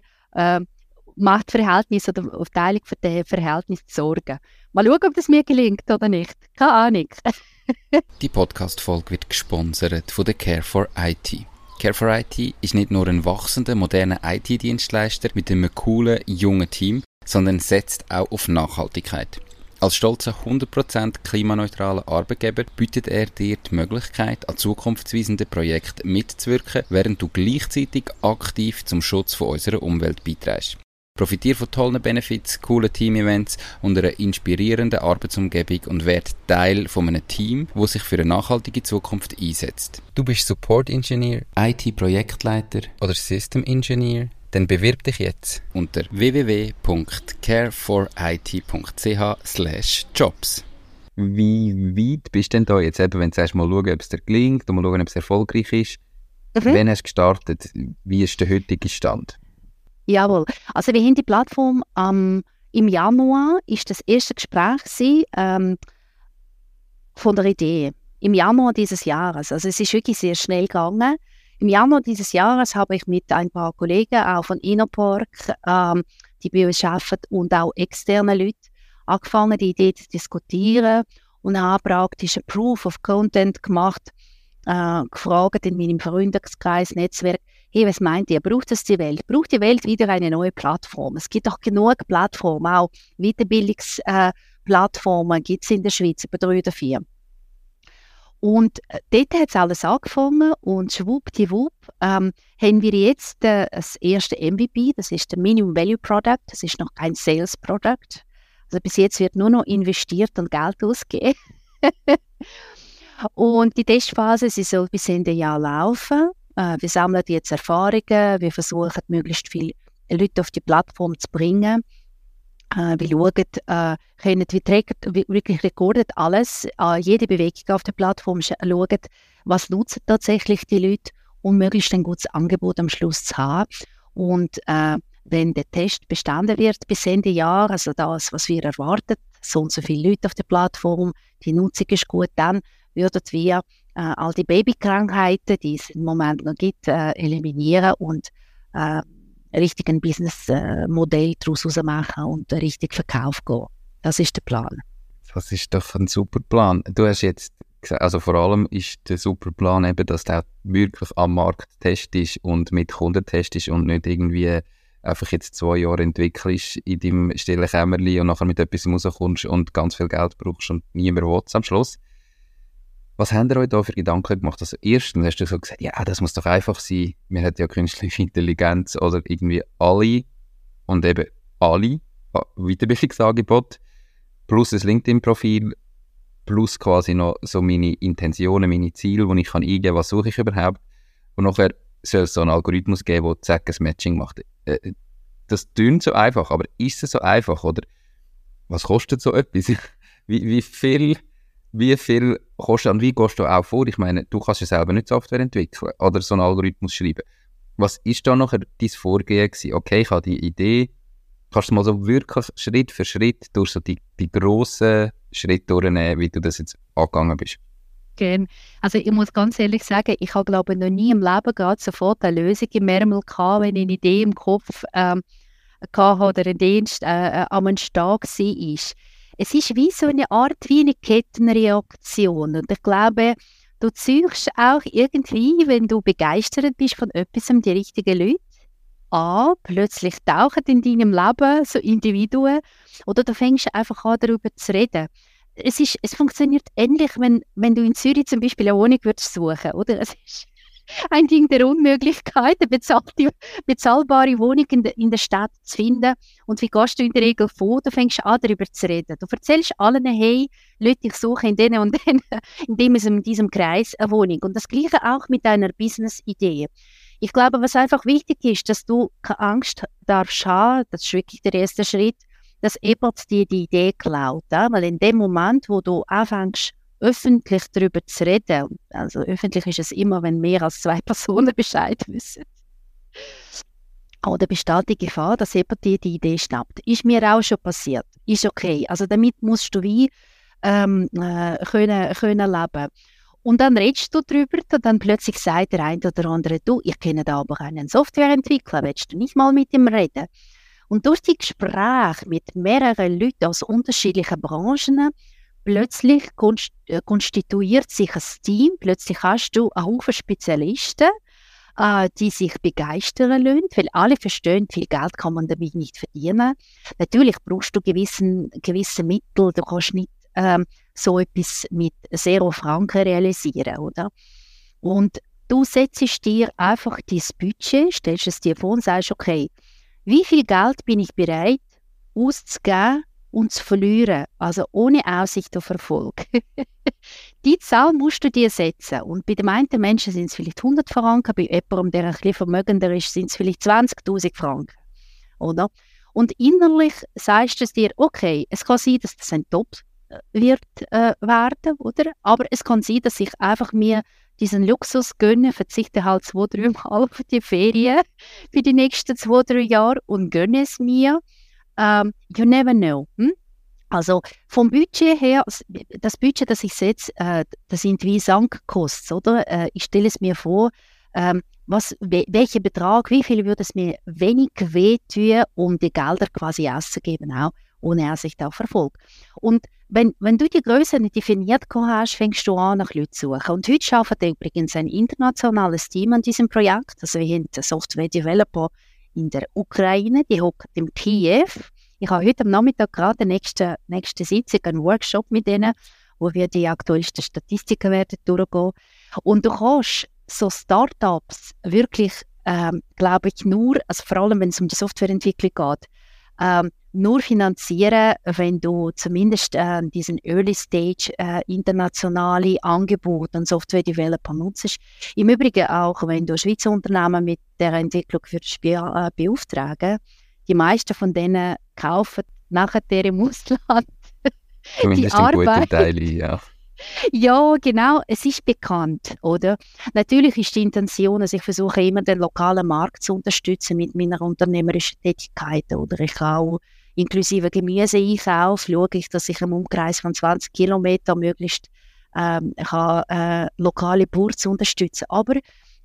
Machtverhältnis oder Aufteilung von den Verhältnissen zu sorgen. Mal schauen, ob das mir gelingt oder nicht. Keine Ahnung. Die Podcast-Folge wird gesponsert von der Care for IT. Care for IT ist nicht nur ein wachsender, moderner IT-Dienstleister mit einem coolen, jungen Team, sondern setzt auch auf Nachhaltigkeit. Als stolzer 100% klimaneutraler Arbeitgeber bietet er dir die Möglichkeit, an zukunftsweisenden Projekten mitzuwirken, während du gleichzeitig aktiv zum Schutz von unserer Umwelt beiträgst. Profitier von tollen Benefits, coolen Team-Events und einer inspirierenden Arbeitsumgebung und werd Teil von einem Team, wo sich für eine nachhaltige Zukunft einsetzt. Du bist Support Engineer, IT-Projektleiter oder System Engineer? Dann bewirb dich jetzt unter www.careforit.ch/jobs. Wie weit bist du denn da jetzt, eben, wenn du sagst, mal schauen, ob es dir gelingt und mal schauen, ob es erfolgreich ist? Mhm. Wann hast du gestartet? Wie ist der heutige Stand? Jawohl. Also wir haben die Plattform ähm, im Januar ist das erste Gespräch gewesen, ähm, von der Idee. Im Januar dieses Jahres. Also es ist wirklich sehr schnell gegangen. Im Januar dieses Jahres habe ich mit ein paar Kollegen auch von Innopark, ähm, die bei uns arbeiten, und auch externen Leuten angefangen, die Idee zu diskutieren und habe praktisch ein Proof of Content gemacht, äh, gefragt in meinem Freundeskreis, Netzwerk, hey, was meint ihr, braucht es die Welt? Braucht die Welt wieder eine neue Plattform? Es gibt doch genug Plattformen, auch Weiterbildungsplattformen äh, gibt es in der Schweiz, etwa drei oder vier. Und äh, dort hat es alles angefangen und schwuppdiwupp ähm, haben wir jetzt äh, das erste MVP, das ist der Minimum Value Product, das ist noch kein Sales Product. Also bis jetzt wird nur noch investiert und Geld ausgegeben. und die Testphase, sie soll bis Ende Jahr laufen. Äh, wir sammeln jetzt Erfahrungen, wir versuchen möglichst viele Leute auf die Plattform zu bringen. Äh, wir schauen, äh, können, wir tracken, wirklich rekordet alles, jede Bewegung auf der Plattform, schauen, was nutzen tatsächlich die Leute, um möglichst ein gutes Angebot am Schluss zu haben. Und äh, wenn der Test bestanden wird bis Ende Jahr, also das, was wir erwarten, so und so viele Leute auf der Plattform, die Nutzung ist gut, dann würden wir äh, all die Babykrankheiten, die es im Moment noch gibt, äh, eliminieren und äh, richtig ein Businessmodell daraus machen und richtig Verkauf gehen. Das ist der Plan. Das ist doch ein super Plan. Du hast jetzt gesagt, also vor allem ist der super Plan eben, dass der wirklich am Markt testest und mit Kunden testest und nicht irgendwie einfach jetzt zwei Jahre entwickelst in deinem stillen Kämmerli und nachher mit etwas rauskommst und ganz viel Geld brauchst und niemand will am Schluss. Was habt ihr euch da für Gedanken gemacht? Also erstens hast du so gesagt, ja, das muss doch einfach sein. Wir haben ja künstliche Intelligenz oder irgendwie alle und eben alle Weiterbildungsangebote plus ein LinkedIn-Profil plus quasi noch so meine Intentionen, meine Ziele, wo ich kann eingeben, was suche ich überhaupt. Und nachher soll es so einen Algorithmus geben, der zack ein Matching macht. Äh, äh, das klingt so einfach, aber ist es so einfach? Oder was kostet so etwas? wie, wie viel wie viel kostet und wie gehst du auch vor? Ich meine, du kannst ja selber nicht Software entwickeln oder so einen Algorithmus schreiben. Was ist da nachher dein Vorgehen gewesen? Okay, ich habe die Idee. Kannst du mal so wirklich Schritt für Schritt durch so die, die grossen Schritte durchnehmen, wie du das jetzt angegangen bist? Gerne. Also ich muss ganz ehrlich sagen, ich habe glaube noch nie im Leben gerade sofort eine Lösung im Ärmel gehabt, wenn eine Idee im Kopf ähm, hatte oder ein Dienst äh, äh am Start war es ist wie so eine Art wie eine Kettenreaktion. Und ich glaube, du zeugst auch irgendwie, wenn du begeistert bist von etwas, die richtigen Leute an, plötzlich tauchen in deinem Leben so Individuen oder du fängst einfach an, darüber zu reden. Es, ist, es funktioniert ähnlich, wenn, wenn du in Zürich zum Beispiel eine Wohnung würdest suchen, oder? Es ist, ein Ding der Unmöglichkeit, eine bezahlte, bezahlbare Wohnung in, de, in der Stadt zu finden. Und wie gehst du in der Regel vor? Du fängst an, darüber zu reden. Du erzählst allen, hey, Leute, ich suche in denen und denen, in, dem, in diesem Kreis eine Wohnung. Und das Gleiche auch mit deiner Business-Idee. Ich glaube, was einfach wichtig ist, dass du keine Angst darfst haben, das ist wirklich der erste Schritt, dass jemand dir die Idee klaut. Ja? Weil in dem Moment, wo du anfängst, öffentlich darüber zu reden, also öffentlich ist es immer, wenn mehr als zwei Personen Bescheid wissen, oder besteht die Gefahr, dass jemand dir die Idee schnappt. Ist mir auch schon passiert. Ist okay. Also damit musst du wie ähm, äh, können, können leben. Und dann redest du drüber und dann plötzlich sagt der eine oder andere, du, ich kenne da aber einen Softwareentwickler, willst du nicht mal mit ihm reden? Und durch die Gespräche mit mehreren Leuten aus unterschiedlichen Branchen, plötzlich äh, konstituiert sich ein Team, plötzlich hast du einen Haufen Spezialisten, äh, die sich begeistern lassen, weil alle verstehen, viel Geld kann man damit nicht verdienen. Natürlich brauchst du gewissen, gewisse Mittel, du kannst nicht ähm, so etwas mit Zero Franken realisieren, oder? Und du setzt dir einfach dein Budget, stellst es dir vor und sagst, okay, wie viel Geld bin ich bereit auszugeben und zu verlieren, also ohne Aussicht auf Erfolg. die Zahl musst du dir setzen. Und bei den einen Menschen sind es vielleicht 100 Franken, bei jemandem, der ein bisschen vermögender ist, sind es vielleicht 20.000 Franken. Oder? Und innerlich sagst du dir, okay, es kann sein, dass das ein Top äh, wird äh, werden, oder? Aber es kann sein, dass ich einfach mir diesen Luxus gönne, verzichte halt zwei, drei Mal auf die Ferien für die nächsten zwei, drei Jahre und gönne es mir ähm, you never know. Hm? Also vom Budget her, das Budget, das ich setze, äh, das sind wie Sankkosten, oder? Äh, ich stelle es mir vor, ähm, was, welcher Betrag, wie viel würde es mir wenig wehtun, um die Gelder quasi auszugeben, auch ohne Aussicht auf Erfolg. Und wenn, wenn du die Größe nicht definiert hast, fängst du an, nach Leuten zu suchen. Und heute arbeitet übrigens ein internationales Team an diesem Projekt. Also wir haben Software Developer in der Ukraine, die hockt im Kiew. Ich habe heute am Nachmittag gerade die nächste, nächste Sitzung, einen Workshop mit denen, wo wir die aktuellsten Statistiken werden durchgehen. Und du kannst so Startups wirklich, ähm, glaube ich, nur, also vor allem wenn es um die Softwareentwicklung geht, ähm, nur finanzieren, wenn du zumindest äh, diesen Early Stage äh, internationale Angebote an Software Developer nutzt. Im Übrigen auch, wenn du Schweizer Unternehmen mit der Entwicklung für das Spiel äh, beauftragen. Die meisten von denen kaufen nachher im Ausland Zumindest die Arbeit. Teile, ja. Ja, genau, es ist bekannt, oder? Natürlich ist die Intention, dass ich versuche immer den lokalen Markt zu unterstützen mit meiner unternehmerischen Tätigkeit, oder? Ich auch inklusive Gemüseeinkauf schaue ich, dass ich im Umkreis von 20 Kilometern möglichst ähm, kann, äh, lokale Bauern zu unterstützen. Aber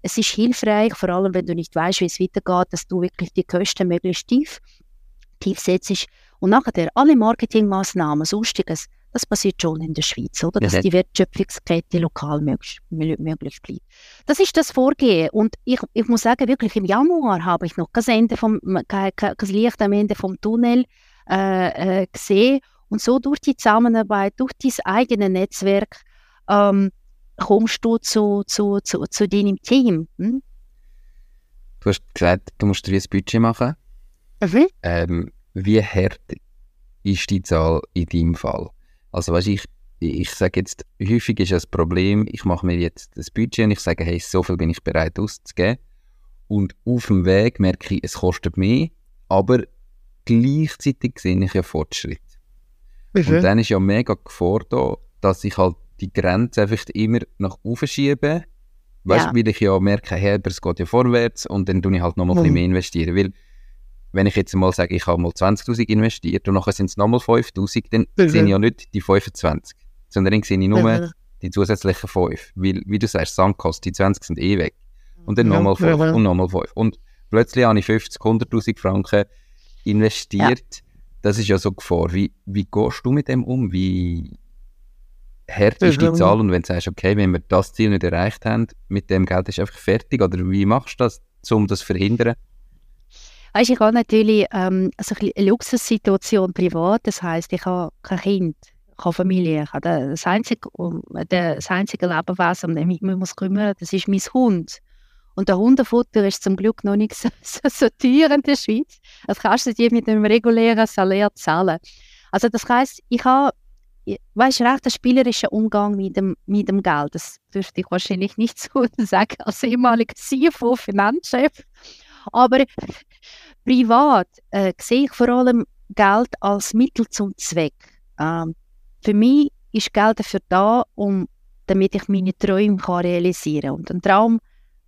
es ist hilfreich, vor allem wenn du nicht weißt, wie es weitergeht, dass du wirklich die Kosten möglichst tief, tief setzt und nachher alle Marketingmaßnahmen, sonstiges, das passiert schon in der Schweiz, oder? Dass die Wertschöpfungskette lokal möglich, möglich bleibt. Das ist das Vorgehen. Und ich, ich muss sagen, wirklich im Januar habe ich noch kein, Ende vom, kein, kein Licht am Ende vom Tunnel äh, äh, gesehen. Und so durch die Zusammenarbeit, durch dein eigenes Netzwerk, ähm, kommst du zu, zu, zu, zu deinem Team. Hm? Du hast gesagt, du musst dir ein Budget machen. Mhm. Ähm, wie hart ist die Zahl in deinem Fall? Also weißt, ich, ich sage jetzt, häufig ist das Problem, ich mache mir jetzt das Budget und ich sage, hey, so viel bin ich bereit auszugeben. Und auf dem Weg merke ich, es kostet mehr, aber gleichzeitig sehe ich ja Fortschritt. Und dann ist ja mega Gefahr da, dass ich halt die Grenze einfach immer nach oben schiebe. Weißt du, ja. weil ich ja merke, hey, aber es geht ja vorwärts und dann tue ich halt noch mal mhm. ein bisschen mehr investieren. Weil wenn ich jetzt mal sage, ich habe mal 20'000 investiert und nachher sind es nochmal 5'000, dann mhm. sehe ich ja nicht die 25, sondern dann sehe ich nur mhm. die zusätzlichen 5. Weil, wie du sagst, Sandkosten, die 20 sind eh weg. Und dann nochmal 5 mhm. und nochmal 5. Und plötzlich habe ich 50, 100'000 Franken investiert. Ja. Das ist ja so Gefahr. Wie, wie gehst du mit dem um? Wie hart ist die Zahl? Und wenn du sagst, okay, wenn wir das Ziel nicht erreicht haben, mit dem Geld ist einfach fertig, oder wie machst du das, um das zu verhindern? Weißt, ich habe natürlich ähm, also eine Luxussituation privat, das heißt, ich habe kein Kind, habe Familie, ich habe das einzige, das einzige Lebewesen, um das ich mich muss kümmern das ist mein Hund. Und der Hundefutter ist zum Glück noch nicht so, so, so teuer in der Schweiz. Das kannst du dir mit einem regulären Salär zahlen. Also das heißt, ich habe weißt, recht ein spielerischer Umgang mit dem, mit dem Geld. Das dürfte ich wahrscheinlich nicht so sagen als ehemaliger CFO, Finanzchef. Aber privat äh, sehe ich vor allem Geld als Mittel zum Zweck. Ähm, für mich ist Geld dafür da, um, damit ich meine Träume kann realisieren kann. Und ein Traum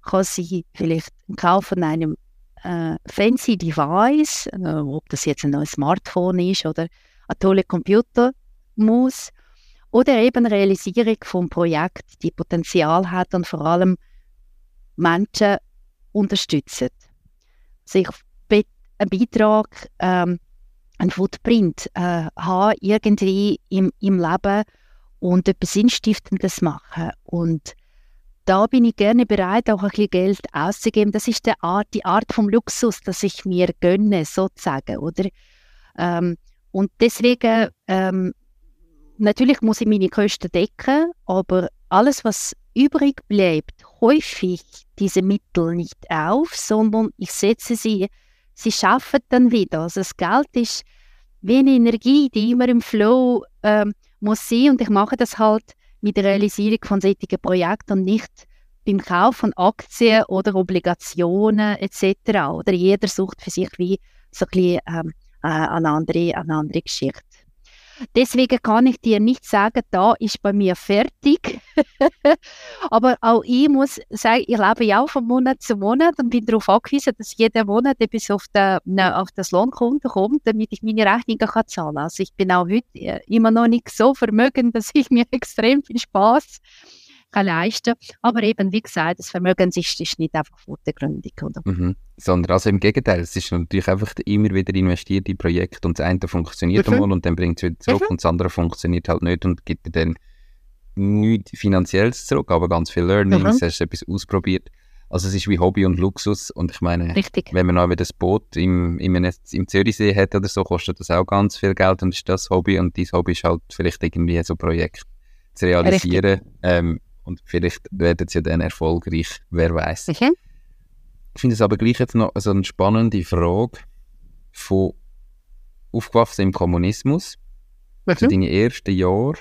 kann sein, vielleicht im Kauf von einem äh, fancy Device, äh, ob das jetzt ein neues Smartphone ist oder ein toller Computer muss. oder eben Realisierung vom Projekt, die Potenzial hat und vor allem Menschen unterstützen. Sich also einen Beitrag, ähm, einen Footprint äh, haben irgendwie im, im Leben und etwas Sinnstiftendes machen. Und da bin ich gerne bereit, auch ein bisschen Geld auszugeben. Das ist die Art, die Art vom Luxus, dass ich mir gönne, sozusagen, oder? Ähm, und deswegen, ähm, natürlich muss ich meine Kosten decken, aber alles, was übrig bleibt, häufig diese Mittel nicht auf, sondern ich setze sie, sie schaffen dann wieder. Also das Geld ist wie eine Energie, die immer im Flow ähm, muss sein und ich mache das halt mit der Realisierung von solchen Projekten und nicht beim Kauf von Aktien oder Obligationen etc. Oder jeder sucht für sich wie so ein bisschen ähm, äh, eine, andere, eine andere Geschichte. Deswegen kann ich dir nicht sagen, da ist bei mir fertig. Aber auch ich muss sagen, ich lebe ja auch von Monat zu Monat und bin darauf angewiesen, dass jeder Monat etwas auf, der, auf das Lohnkonto kommt, damit ich meine Rechnungen kann zahlen kann. Also ich bin auch heute äh, immer noch nicht so vermögend, dass ich mir extrem viel Spaß kann leisten Aber eben, wie gesagt, das Vermögen ist, ist nicht einfach vordergründig. Oder? Mhm. Sondern also im Gegenteil, es ist natürlich einfach immer wieder investiert in Projekte und das eine funktioniert mhm. einmal und dann bringt es wieder zurück mhm. und das andere funktioniert halt nicht und gibt dir dann nichts Finanzielles zurück, aber ganz viel Learnings, mhm. hast etwas ausprobiert. Also es ist wie Hobby und Luxus und ich meine, Richtig. wenn man noch das Boot im, im, im Zürichsee hat oder so, kostet das auch ganz viel Geld und ist das Hobby und dein Hobby ist halt vielleicht irgendwie so ein Projekt zu realisieren. Ähm, und vielleicht werden sie ja dann erfolgreich, wer weiß. Okay. Ich finde es aber gleich jetzt noch so eine spannende Frage von aufgewachsen im Kommunismus, mhm. also deine ersten Jahre,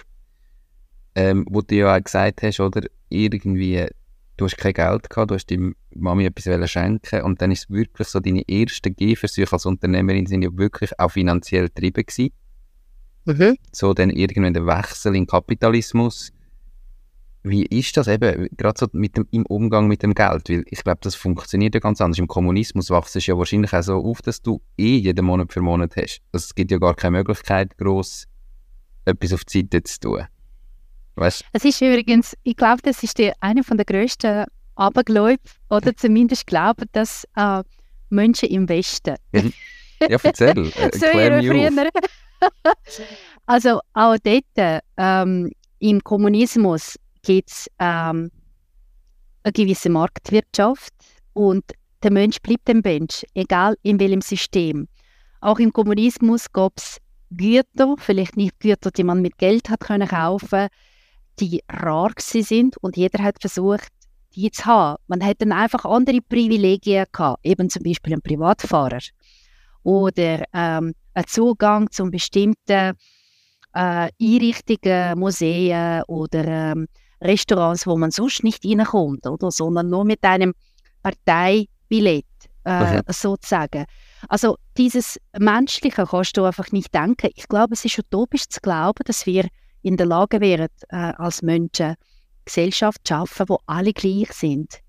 ähm, wo du ja auch gesagt hast, oder irgendwie, du hast kein Geld gehabt, du hast deiner Mami etwas schenken und dann ist es wirklich so, deine ersten Gehversuche als Unternehmerin sind ja wirklich auch finanziell getrieben gewesen. Mhm. So dann irgendwann der Wechsel in Kapitalismus, wie ist das eben, gerade so mit dem, im Umgang mit dem Geld? Weil ich glaube, das funktioniert ja ganz anders. Im Kommunismus wächst es ja wahrscheinlich auch so auf, dass du eh jeden Monat für Monat hast. Also es gibt ja gar keine Möglichkeit, gross etwas auf die Seite zu tun. Weißt? Es ist übrigens, ich glaube, das ist die, eine von der grössten Abergläube, oder zumindest glauben, dass äh, Menschen im Westen. Ja, ja erzähl. Äh, so früher. also auch dort ähm, im Kommunismus gibt es ähm, eine gewisse Marktwirtschaft und der Mensch bleibt ein Mensch, egal in welchem System. Auch im Kommunismus gab es Güter, vielleicht nicht Güter, die man mit Geld hat können kaufen, die rar sind und jeder hat versucht, die zu haben. Man hat dann einfach andere Privilegien gehabt, eben zum Beispiel ein Privatfahrer oder ähm, einen Zugang zu bestimmten äh, Einrichtungen, Museen oder ähm, Restaurants, wo man sonst nicht reinkommt, oder? sondern nur mit einem Parteibillett äh, sozusagen. Also dieses Menschliche kannst du einfach nicht denken. Ich glaube, es ist utopisch zu glauben, dass wir in der Lage wären, äh, als Menschen Gesellschaft zu schaffen, wo alle gleich sind.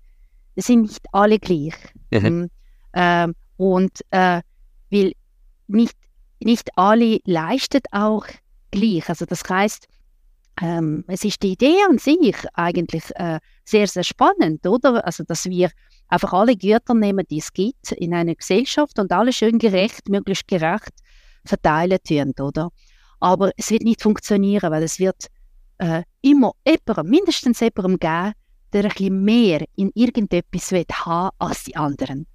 Es sind nicht alle gleich. Mhm. Ähm, und äh, weil nicht, nicht alle leistet auch gleich. Also das heißt, ähm, es ist die Idee an sich eigentlich äh, sehr, sehr spannend, oder? Also, dass wir einfach alle Güter nehmen, die es gibt in einer Gesellschaft und alle schön gerecht, möglichst gerecht verteilen tun, oder? Aber es wird nicht funktionieren, weil es wird äh, immer jemandem, mindestens jemandem geben, der ein bisschen mehr in irgendetwas will haben als die anderen.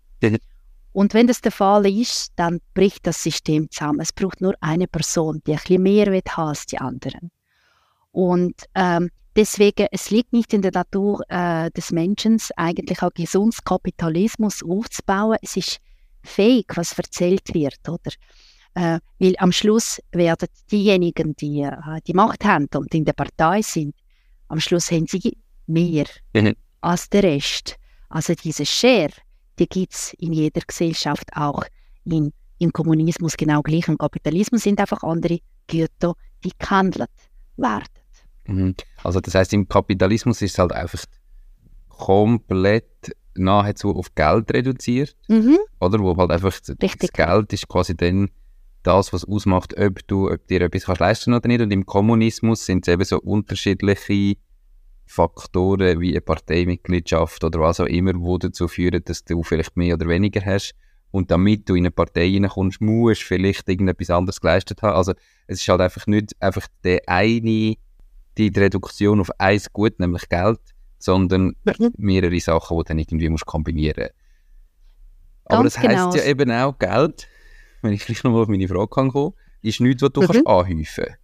Und wenn das der Fall ist, dann bricht das System zusammen. Es braucht nur eine Person, die ein bisschen mehr will haben als die anderen. Und ähm, deswegen, es liegt nicht in der Natur äh, des Menschen, eigentlich auch gesundes Kapitalismus aufzubauen. Es ist fähig, was erzählt wird, oder? Äh, weil am Schluss werden diejenigen, die äh, die Macht haben und in der Partei sind, am Schluss haben sie mehr mhm. als der Rest. Also diese Share, die gibt es in jeder Gesellschaft auch in, im Kommunismus genau gleich. Im Kapitalismus sind einfach andere Güter, die gehandelt werden. Mhm. Also das heißt, im Kapitalismus ist es halt einfach komplett nahezu auf Geld reduziert, mhm. oder? Wo halt einfach Richtig. das Geld ist quasi dann das, was ausmacht, ob du ob dir etwas kannst leisten oder nicht. Und im Kommunismus sind es eben so unterschiedliche Faktoren wie eine Parteimitgliedschaft oder was auch immer, wo dazu führen, dass du vielleicht mehr oder weniger hast. Und damit du in eine Partei reinkommst, musst du vielleicht irgendetwas anderes geleistet haben. Also es ist halt einfach nicht einfach der eine, die Reduktion auf eins Gut, nämlich Geld, sondern mhm. mehrere Sachen, die du dann irgendwie musst kombinieren musst. Aber das heisst genau. ja eben auch, Geld, wenn ich gleich nochmal auf meine Frage kann kommen, ist nichts, was du mhm. kannst anhäufen kannst.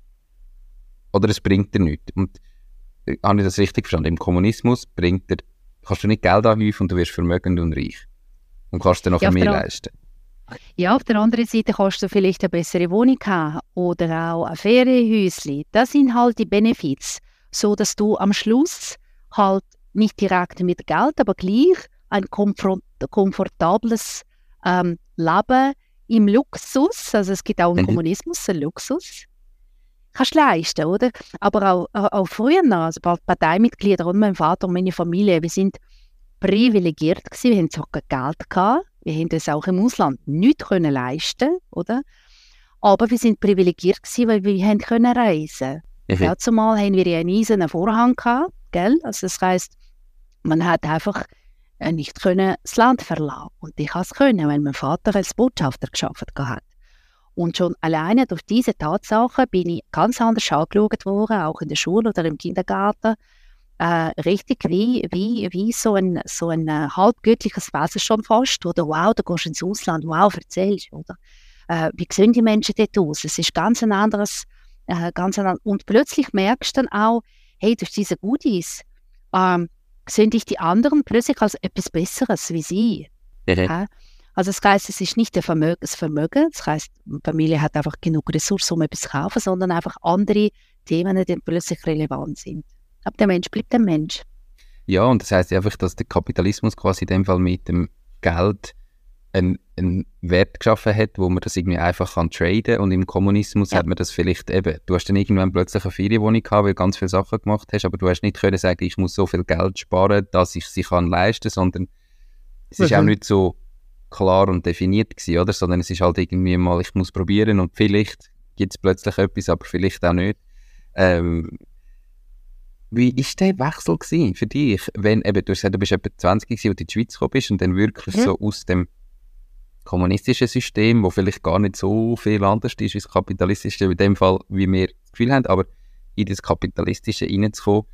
Oder es bringt dir nichts. Und äh, habe ich das richtig verstanden? Im Kommunismus bringt dir, kannst du nicht Geld anhäufen und du wirst vermögend und reich. Und kannst dir noch ja, mehr leisten. Ja, auf der anderen Seite kannst du vielleicht eine bessere Wohnung haben oder auch ein Ferienhäuschen. Das sind halt die Benefits, so dass du am Schluss halt nicht direkt mit Geld, aber gleich ein komfortables ähm, Leben im Luxus, also es gibt auch im mhm. Kommunismus einen Luxus, kannst du leisten, oder? Aber auch, auch früher also Parteimitglieder und mein Vater und meine Familie, wir sind privilegiert gewesen, wir haben kein Geld gehabt, wir haben das auch im Ausland nicht können leisten, oder? Aber wir sind privilegiert gewesen, weil wir haben können reisen. Mhm. Ja, zumal haben wir einen eisernen Vorhang gehabt, gell? Also das heißt, man hat einfach äh, nicht können das Land verlassen. Und ich konnte es können, weil mein Vater als Botschafter geschafft hat. Und schon alleine durch diese Tatsache bin ich ganz anders angeschaut worden, auch in der Schule oder im Kindergarten. Äh, richtig wie, wie, wie so ein, so ein äh, halbgöttliches Wesen schon fast. Oder wow, du gehst ins Ausland, wow, erzählst. Oder äh, wie sehen die Menschen dort aus? Es ist ganz ein anderes, äh, ganz ein, und plötzlich merkst du dann auch, hey, durch diese Goodies, ähm, sehen dich die anderen plötzlich als etwas Besseres wie sie. Ja. Also das heißt, es ist nicht der Vermögen, das Vermögen, das heißt, die Familie hat einfach genug Ressourcen, um etwas zu kaufen, sondern einfach andere Themen, die plötzlich relevant sind. Aber der Mensch bleibt der Mensch. Ja, und das heißt einfach, dass der Kapitalismus quasi in dem Fall mit dem Geld einen, einen Wert geschaffen hat, wo man das irgendwie einfach kann traden und im Kommunismus ja. hat man das vielleicht eben, du hast dann irgendwann plötzlich eine Ferienwohnung gehabt, weil du ganz viele Sachen gemacht hast, aber du hast nicht können sagen, ich muss so viel Geld sparen, dass ich sie kann leisten, sondern es ist mhm. auch nicht so klar und definiert gewesen, oder? Sondern es ist halt irgendwie mal, ich muss probieren und vielleicht gibt es plötzlich etwas, aber vielleicht auch nicht. Ähm, wie war der Wechsel für dich, wenn eben, du hast gesagt, du bist etwa 20 gewesen, als du in die Schweiz gekommen bist und dann wirklich mhm. so aus dem kommunistischen System, wo vielleicht gar nicht so viel anders ist wie das kapitalistische, in dem Fall, wie wir das Gefühl haben, aber in das kapitalistische reinzukommen.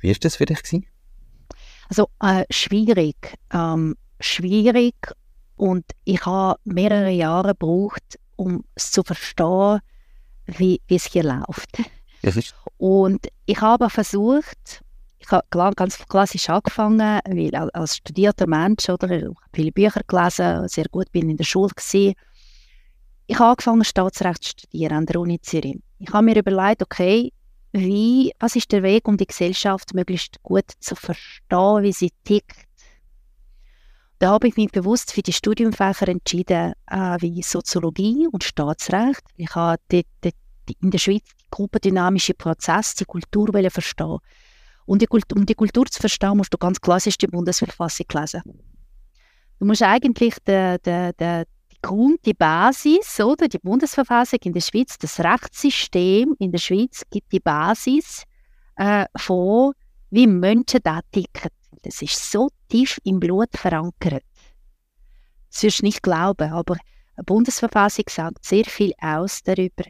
Wie war das für dich? Gewesen? Also äh, schwierig. Ähm, schwierig und ich habe mehrere Jahre gebraucht, um es zu verstehen, wie es hier läuft. Und ich habe versucht, ich habe ganz klassisch angefangen, weil als studierter Mensch oder ich habe viele Bücher gelesen, sehr gut bin in der Schule gewesen. Ich habe angefangen Staatsrecht zu studieren an der Uni Zürich. Ich habe mir überlegt, okay, wie, was ist der Weg, um die Gesellschaft möglichst gut zu verstehen, wie sie tickt. Da habe ich mich bewusst für die Studiumfächer entschieden, äh, wie Soziologie und Staatsrecht. Ich habe die, die in der Schweiz gruppendynamische Prozess, die Kultur verstehen. Und die, um die Kultur zu verstehen, musst du ganz klassisch die Bundesverfassung lesen. Du musst eigentlich de, de, de, die Grund, die Basis, oder die Bundesverfassung in der Schweiz, das Rechtssystem in der Schweiz gibt die Basis äh, von, wie Menschen da ticken. Das ist so tief im Blut verankert. Das wirst du nicht glauben, aber eine Bundesverfassung sagt sehr viel aus darüber,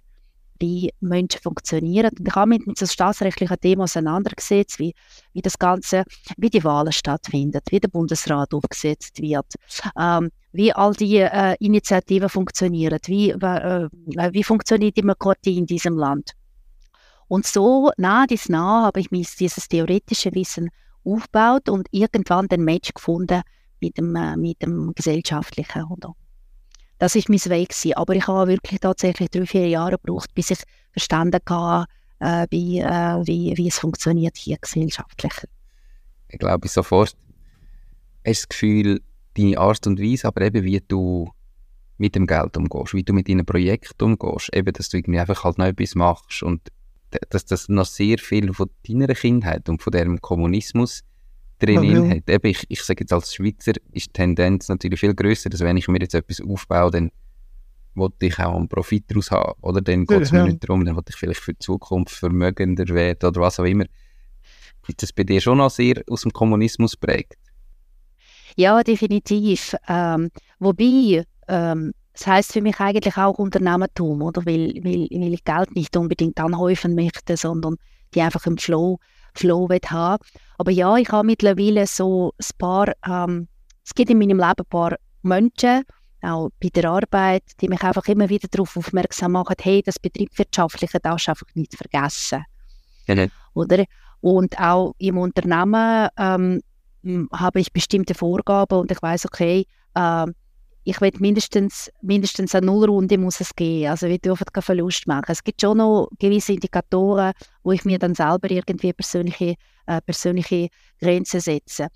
wie Menschen funktionieren. Und ich habe mich mit so staatsrechtlichen Themen auseinandergesetzt, wie, wie das Ganze, wie die Wahlen stattfinden, wie der Bundesrat aufgesetzt wird, ähm, wie all die äh, Initiativen funktionieren, wie, äh, wie funktioniert die Demokratie in diesem Land. Und so nah dies nah habe ich mir dieses theoretische Wissen aufgebaut und irgendwann den Match gefunden mit dem, äh, mit dem gesellschaftlichen. Oder? Das ist mein Weg gewesen. Aber ich habe wirklich tatsächlich drei, vier Jahre gebraucht, bis ich verstanden habe, äh, wie, äh, wie, wie es funktioniert hier gesellschaftlich. Ich glaube sofort, hast du das Gefühl, deine Art und Weise, aber eben wie du mit dem Geld umgehst, wie du mit deinem Projekt umgehst, eben, dass du irgendwie einfach halt noch etwas machst und dass das noch sehr viel von deiner Kindheit und von dem Kommunismus drin okay. hat. Eben, ich, ich sage jetzt als Schweizer ist die Tendenz natürlich viel größer, dass wenn ich mir jetzt etwas aufbaue, dann wollte ich auch einen Profit daraus haben. Oder dann geht es ja. mir nicht darum, dann wollte ich vielleicht für die Zukunft vermögender werden oder was auch immer. Ist das bei dir schon noch sehr aus dem Kommunismus prägt? Ja, definitiv. Ähm, wobei, ähm, das heißt für mich eigentlich auch Unternehmertum, oder? Weil, weil, weil ich Geld nicht unbedingt anhäufen möchte, sondern die einfach im Flow, Flow haben. Aber ja, ich habe mittlerweile so ein paar, ähm, es gibt in meinem Leben ein paar Menschen, auch bei der Arbeit, die mich einfach immer wieder darauf aufmerksam machen, hey, das Betriebswirtschaftliche darfst du einfach nicht vergessen. Ja, Oder? Und auch im Unternehmen ähm, habe ich bestimmte Vorgaben und ich weiß, okay, äh, ich will mindestens, mindestens eine Nullrunde muss es geben. Also wir dürfen keinen Verlust machen. Es gibt schon noch gewisse Indikatoren, wo ich mir dann selber irgendwie persönliche, äh, persönliche Grenzen setze.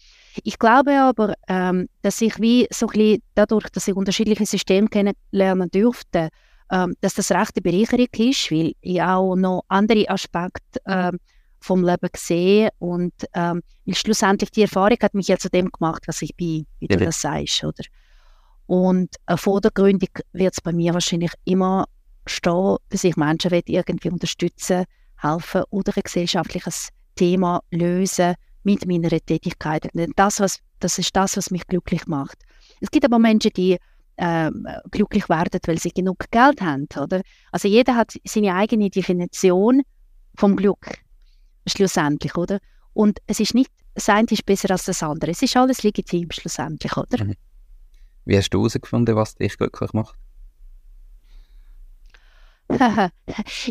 Ich glaube aber, ähm, dass ich wie so ein bisschen dadurch, dass ich unterschiedliche Systeme kennenlernen durfte, ähm, dass das recht eine Bereicherung ist, weil ich auch noch andere Aspekte ähm, vom Leben sehe und ähm, schlussendlich die Erfahrung hat mich ja zu dem gemacht, was ich bin, wie du das sagst, oder? Und äh, vordergründig wird es bei mir wahrscheinlich immer stehen, dass ich Menschen irgendwie unterstützen, helfen oder ein gesellschaftliches Thema lösen mit meiner Tätigkeit. Und das, was, das ist das, was mich glücklich macht. Es gibt aber Menschen, die äh, glücklich werden, weil sie genug Geld haben. Oder? Also jeder hat seine eigene Definition vom Glück, schlussendlich. Oder? Und es ist nicht, das eine ist besser als das andere. Es ist alles legitim, schlussendlich. Oder? Mhm. Wie hast du herausgefunden, was dich glücklich macht?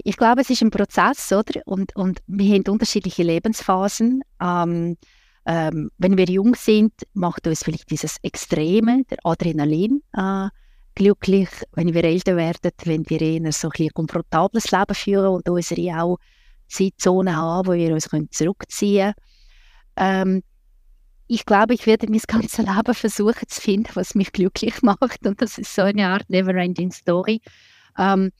ich glaube, es ist ein Prozess, oder? Und, und wir haben unterschiedliche Lebensphasen. Ähm, ähm, wenn wir jung sind, macht uns vielleicht dieses Extreme, der Adrenalin, äh, glücklich. Wenn wir älter werden, wenn wir eher so ein, komfortables Leben führen und unsere auch Zeitzonen haben, wo wir uns zurückziehen können. Ähm, ich glaube, ich werde mein ganzes Leben versuchen zu finden, was mich glücklich macht. Und das ist so eine Art Never-Ending Story. Ähm,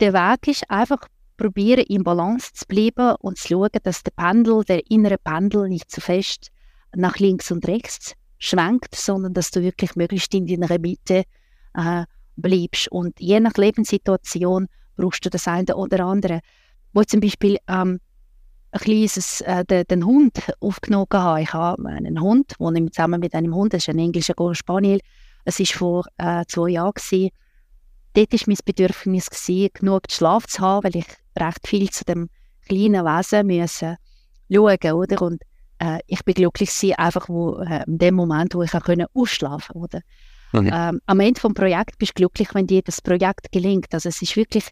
der Weg ist einfach probieren, in Balance zu bleiben und zu schauen, dass der Pendel, der innere Pendel, nicht zu fest nach links und rechts schwenkt, sondern dass du wirklich möglichst in deiner Mitte äh, bleibst. Und je nach Lebenssituation brauchst du das eine oder andere. Wo zum Beispiel ähm, ein kleines, äh, den, den, Hund aufgenommen habe. Ich habe einen Hund, wo ich zusammen mit einem Hund, das ist ein englischer Golden Spaniel, es war vor äh, zwei Jahren. Gewesen. Dort war mein Bedürfnis, gewesen, genug Schlaf zu haben, weil ich recht viel zu dem kleinen Wesen müssen schauen oder? Und äh, ich bin glücklich gewesen, einfach wo, äh, in dem Moment, wo ich auch können ausschlafen oder? Okay. Ähm, am Ende des Projekts bist du glücklich, wenn dir das Projekt gelingt. Also es ist wirklich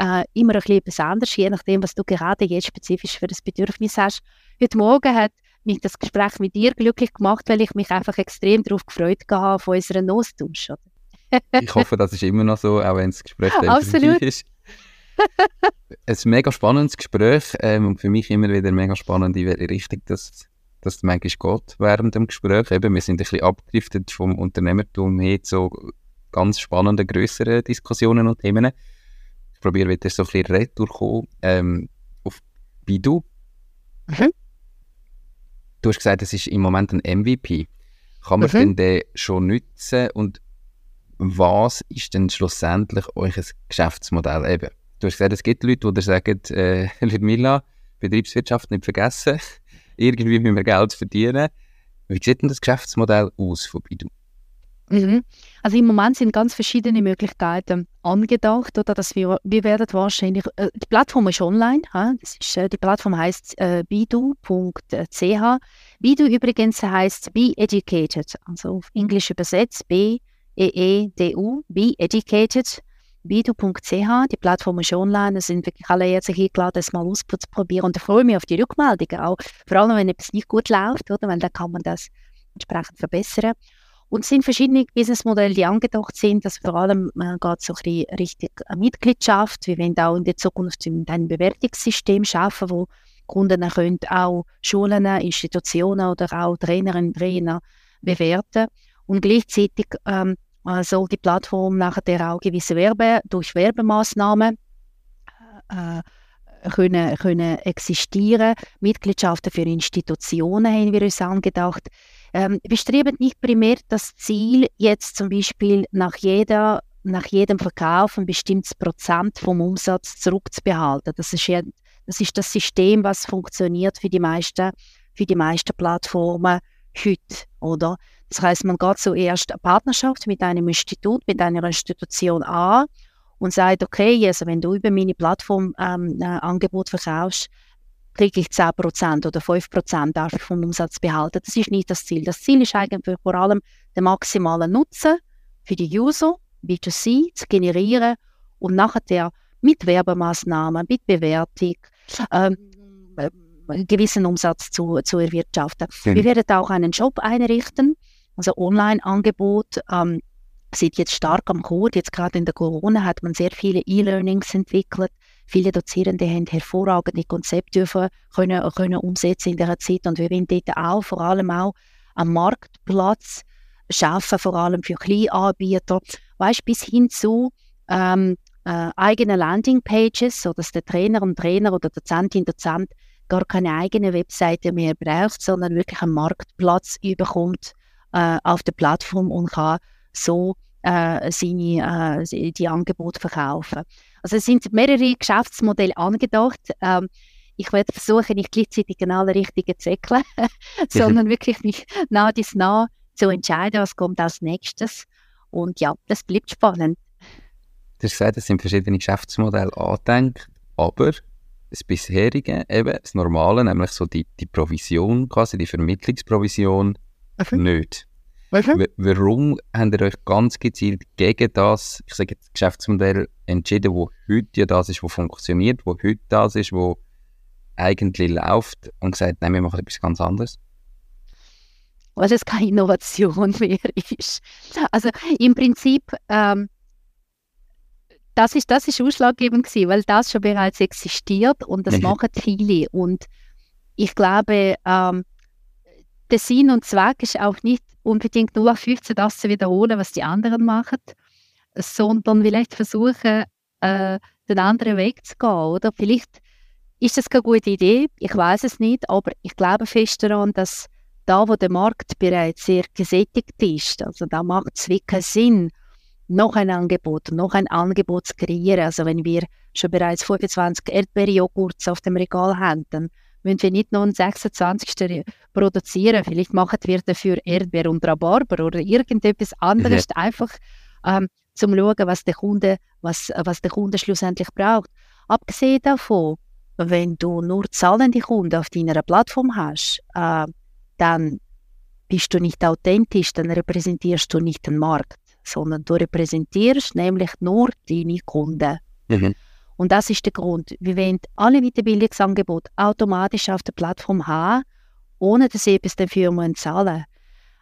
äh, immer ein bisschen besonders, je nachdem, was du gerade jetzt spezifisch für das Bedürfnis hast. Heute Morgen hat mich das Gespräch mit dir glücklich gemacht, weil ich mich einfach extrem darauf gefreut habe, von unserem Austausch. ich hoffe, das ist immer noch so, auch wenn das Gespräch Absolut. ist. ein mega spannendes Gespräch ähm, und für mich immer wieder mega spannend, in welche Richtung das, das manchmal geht während dem Gespräch. Eben, wir sind ein bisschen abgedriftet vom Unternehmertum her zu ganz spannenden, grösseren Diskussionen und Themen probiere wieder so ein bisschen retour ähm, auf Bidu. Mhm. Du hast gesagt, es ist im Moment ein MVP. Kann man mhm. denn den schon nutzen und was ist denn schlussendlich euer Geschäftsmodell? Eben, du hast gesagt, es gibt Leute, die sagen, äh, Ludmilla, Betriebswirtschaft nicht vergessen, irgendwie müssen wir Geld verdienen. Wie sieht denn das Geschäftsmodell aus von Bidu? Mhm. Also im Moment sind ganz verschiedene Möglichkeiten angedacht, oder dass wir, wir werden wahrscheinlich, äh, die Plattform ist online, das ist, äh, die Plattform heißt äh, bidu.ch. Bidu übrigens heißt Be Educated, also auf Englisch übersetzt B E E D U, Be Educated. Bidu.ch, die Plattform ist online, da sind wirklich alle herzlich eingeladen, das mal auszuprobieren und ich freue mich auf die Rückmeldungen auch, vor allem wenn etwas nicht gut läuft, oder, weil dann kann man das entsprechend verbessern. Und es sind verschiedene Businessmodelle, die angedacht sind. dass vor allem äh, geht so ein richtig Mitgliedschaft. Wir wollen auch in der Zukunft einem Bewertungssystem schaffen, wo Kunden können auch Schulen, Institutionen oder auch Trainerinnen und Trainer bewerten. Und gleichzeitig ähm, äh, soll die Plattform nachher auch gewisse Werbe durch Werbemaßnahmen äh, können, können existieren. Mitgliedschaften für Institutionen haben wir uns angedacht. Ähm, wir streben nicht primär das Ziel, jetzt zum Beispiel nach jeder nach jedem Verkauf ein bestimmtes Prozent vom Umsatz zurückzubehalten. Das ist, ja, das, ist das System, was funktioniert für die meisten, für die meisten Plattformen heute, oder? Das heißt, man geht zuerst eine Partnerschaft mit einem Institut, mit einer Institution an und sagt, okay, also wenn du über meine Plattform ähm, ein Angebot verkaufst, kriege ich 10% oder 5% darf ich vom Umsatz behalten. Das ist nicht das Ziel. Das Ziel ist eigentlich vor allem der maximale Nutzen für die User, B2C, zu generieren und nachher mit Werbemaßnahmen, mit Bewertung, ähm, einen gewissen Umsatz zu, zu erwirtschaften. Mhm. Wir werden auch einen Shop einrichten, also Online-Angebot. Ähm, sind jetzt stark am Kurs. Jetzt gerade in der Corona hat man sehr viele E-Learnings entwickelt. Viele Dozierende haben hervorragende Konzepte können, können umsetzen in dieser Zeit. Und wir wollen dort auch vor allem auch am Marktplatz schaffen, vor allem für Kleinanbieter, weißt, bis hin zu ähm, äh, eigenen Landingpages, sodass der Trainer und Trainer oder Dozentin, Dozent gar keine eigene Webseite mehr braucht, sondern wirklich einen Marktplatz überkommt äh, auf der Plattform und kann so äh, seine, äh, die Angebote verkaufen. Also es sind mehrere Geschäftsmodelle angedacht. Ähm, ich werde versuchen, nicht gleichzeitig genau alle richtigen zu säckeln, sondern wirklich mich nah dies nah zu entscheiden, was kommt als nächstes. Und ja, das bleibt spannend. Du hast gesagt, es sind verschiedene Geschäftsmodelle angedenkt, aber das bisherige, eben das Normale, nämlich so die, die Provision, quasi die Vermittlungsprovision, okay. nicht. Okay. Warum habt ihr euch ganz gezielt gegen das, ich sage jetzt Geschäftsmodell entschieden, wo heute ja das ist, wo funktioniert, wo heute das ist, wo eigentlich läuft und gesagt, nein, wir machen etwas ganz anderes? Weil es keine Innovation mehr ist. Also im Prinzip, ähm, das ist, das ist ausschlaggebend gewesen, weil das schon bereits existiert und das mhm. machen viele. Und ich glaube, ähm, der Sinn und Zweck ist auch nicht unbedingt nur 15 das zu wiederholen, was die anderen machen, sondern vielleicht versuchen, äh, den anderen Weg zu gehen. Oder vielleicht ist das keine gute Idee, ich weiß es nicht, aber ich glaube fest daran, dass da, wo der Markt bereits sehr gesättigt ist, also da macht es wirklich Sinn, noch ein Angebot, noch ein Angebot zu kreieren. Also wenn wir schon bereits 25 Erdbeerjoghurts auf dem Regal haben, dann müssen wir nicht noch einen 26. produzieren. Vielleicht machen wir dafür Erdbeer und Rhabarber oder irgendetwas anderes, mhm. einfach ähm, zum schauen, was der Kunde, was, was der Kunde schlussendlich braucht. Abgesehen davon, wenn du nur zahlende Kunden auf deiner Plattform hast, äh, dann bist du nicht authentisch, dann repräsentierst du nicht den Markt, sondern du repräsentierst nämlich nur deine Kunden. Mhm. Und das ist der Grund. Wir wollen alle Weiterbildungsangebote automatisch auf der Plattform haben, ohne dass sie etwas dafür zahlen müssen.